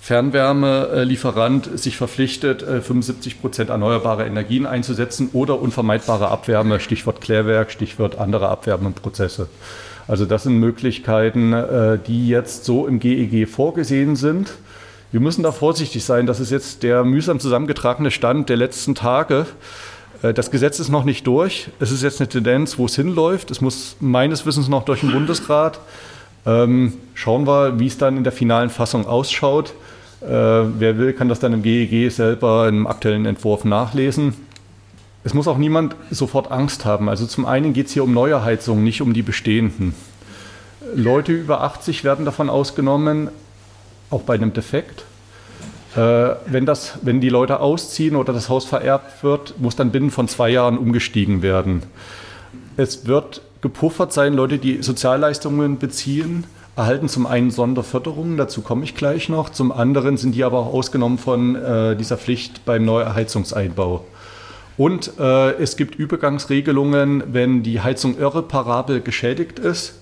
Fernwärmelieferant sich verpflichtet, 75 äh, Prozent erneuerbare Energien einzusetzen oder unvermeidbare Abwärme, Stichwort Klärwerk, Stichwort andere Abwärmeprozesse. Also das sind Möglichkeiten, äh, die jetzt so im GEG e vorgesehen sind. Wir müssen da vorsichtig sein. Das ist jetzt der mühsam zusammengetragene Stand der letzten Tage. Äh, das Gesetz ist noch nicht durch. Es ist jetzt eine Tendenz, wo es hinläuft. Es muss meines Wissens noch durch den Bundesrat. Ähm, schauen wir, wie es dann in der finalen Fassung ausschaut. Äh, wer will, kann das dann im GEG e selber im aktuellen Entwurf nachlesen. es muss auch niemand sofort Angst haben. Also zum einen geht es hier um neue Heizungen, nicht um die bestehenden. Leute über 80 werden davon ausgenommen, auch bei einem Defekt. Äh, wenn, das, wenn die Leute ausziehen oder das Haus vererbt wird, muss dann binnen von zwei Jahren umgestiegen werden. Es wird gepuffert sein, Leute, die Sozialleistungen beziehen, erhalten zum einen Sonderförderungen, dazu komme ich gleich noch, zum anderen sind die aber auch ausgenommen von äh, dieser Pflicht beim Neuheizungseinbau. Und äh, es gibt Übergangsregelungen, wenn die Heizung irreparabel geschädigt ist,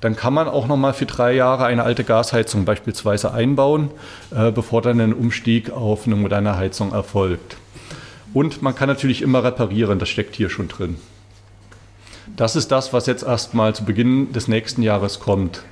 dann kann man auch noch mal für drei Jahre eine alte Gasheizung beispielsweise einbauen, äh, bevor dann ein Umstieg auf eine moderne Heizung erfolgt. Und man kann natürlich immer reparieren, das steckt hier schon drin. Das ist das, was jetzt erstmal zu Beginn des nächsten Jahres kommt.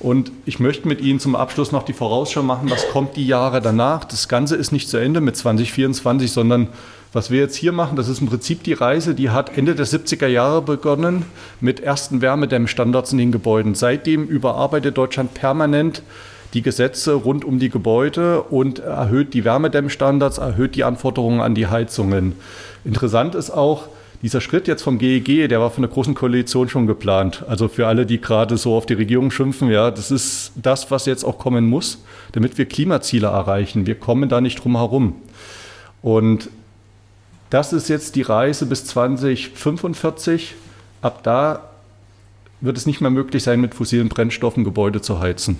Und ich möchte mit Ihnen zum Abschluss noch die Vorausschau machen, was kommt die Jahre danach. Das Ganze ist nicht zu Ende mit 2024, sondern was wir jetzt hier machen, das ist im Prinzip die Reise, die hat Ende der 70er Jahre begonnen mit ersten Wärmedämmstandards in den Gebäuden. Seitdem überarbeitet Deutschland permanent die Gesetze rund um die Gebäude und erhöht die Wärmedämmstandards, erhöht die Anforderungen an die Heizungen. Interessant ist auch, dieser Schritt jetzt vom GEG, der war von der Großen Koalition schon geplant. Also für alle, die gerade so auf die Regierung schimpfen, ja, das ist das, was jetzt auch kommen muss, damit wir Klimaziele erreichen. Wir kommen da nicht drum herum. Und das ist jetzt die Reise bis 2045. Ab da wird es nicht mehr möglich sein, mit fossilen Brennstoffen Gebäude zu heizen.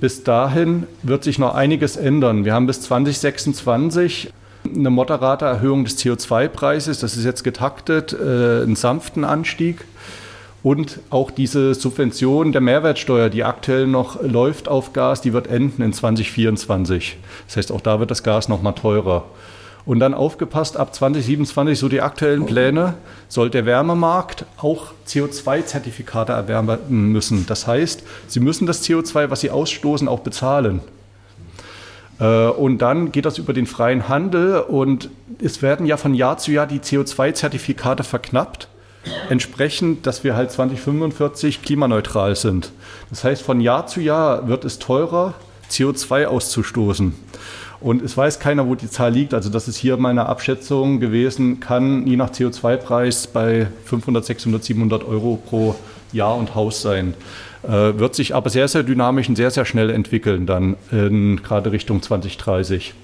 Bis dahin wird sich noch einiges ändern. Wir haben bis 2026 eine moderate Erhöhung des CO2-Preises. Das ist jetzt getaktet, äh, einen sanften Anstieg. Und auch diese Subvention der Mehrwertsteuer, die aktuell noch läuft auf Gas, die wird enden in 2024. Das heißt, auch da wird das Gas noch mal teurer. Und dann aufgepasst, ab 2027, so die aktuellen Pläne, soll der Wärmemarkt auch CO2-Zertifikate erwärmen müssen. Das heißt, Sie müssen das CO2, was Sie ausstoßen, auch bezahlen. Äh, und dann geht das über den freien Handel und es werden ja von Jahr zu Jahr die CO2-Zertifikate verknappt, entsprechend, dass wir halt 2045 klimaneutral sind. Das heißt, von Jahr zu Jahr wird es teurer, CO2 auszustoßen. Und es weiß keiner, wo die Zahl liegt. Also das ist hier meine Abschätzung gewesen, kann je nach CO2-Preis bei 500, 600, 700 Euro pro Jahr und Haus sein. Äh, wird sich aber sehr, sehr dynamisch und sehr, sehr schnell entwickeln dann gerade Richtung 2030.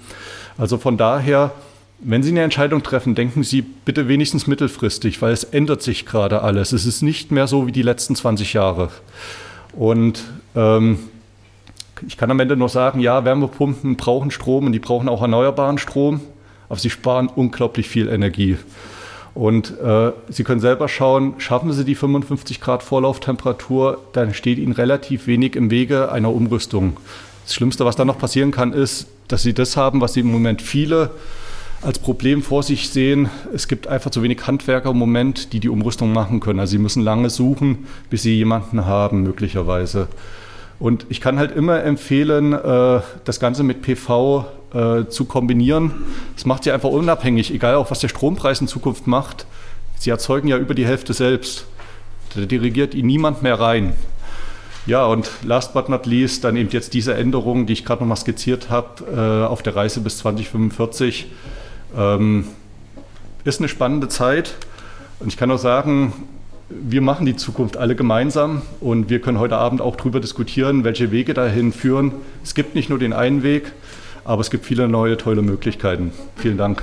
Also von daher, wenn Sie eine Entscheidung treffen, denken Sie bitte wenigstens mittelfristig, weil es ändert sich gerade alles. Es ist nicht mehr so wie die letzten 20 Jahre. Und ähm, ich kann am Ende nur sagen, ja, Wärmepumpen brauchen Strom und die brauchen auch erneuerbaren Strom, aber sie sparen unglaublich viel Energie. Und äh, Sie können selber schauen, schaffen Sie die 55 Grad Vorlauftemperatur, dann steht Ihnen relativ wenig im Wege einer Umrüstung. Das Schlimmste, was dann noch passieren kann, ist, dass Sie das haben, was Sie im Moment viele als Problem vor sich sehen. Es gibt einfach zu wenig Handwerker im Moment, die die Umrüstung machen können. Also Sie müssen lange suchen, bis Sie jemanden haben, möglicherweise. Und ich kann halt immer empfehlen, äh, das Ganze mit PV äh, zu kombinieren. Das macht sie einfach unabhängig, egal auch was der Strompreis in Zukunft macht. Sie erzeugen ja über die Hälfte selbst. Da dirigiert ihnen niemand mehr rein. Ja, und last but not least dann eben jetzt diese Änderung, die ich gerade nochmal skizziert habe, äh, auf der Reise bis 2045. Ähm, ist eine spannende Zeit. Und ich kann auch sagen, wir machen die Zukunft alle gemeinsam und wir können heute Abend auch darüber diskutieren, welche Wege dahin führen. Es gibt nicht nur den einen Weg, aber es gibt viele neue, tolle Möglichkeiten. Vielen Dank.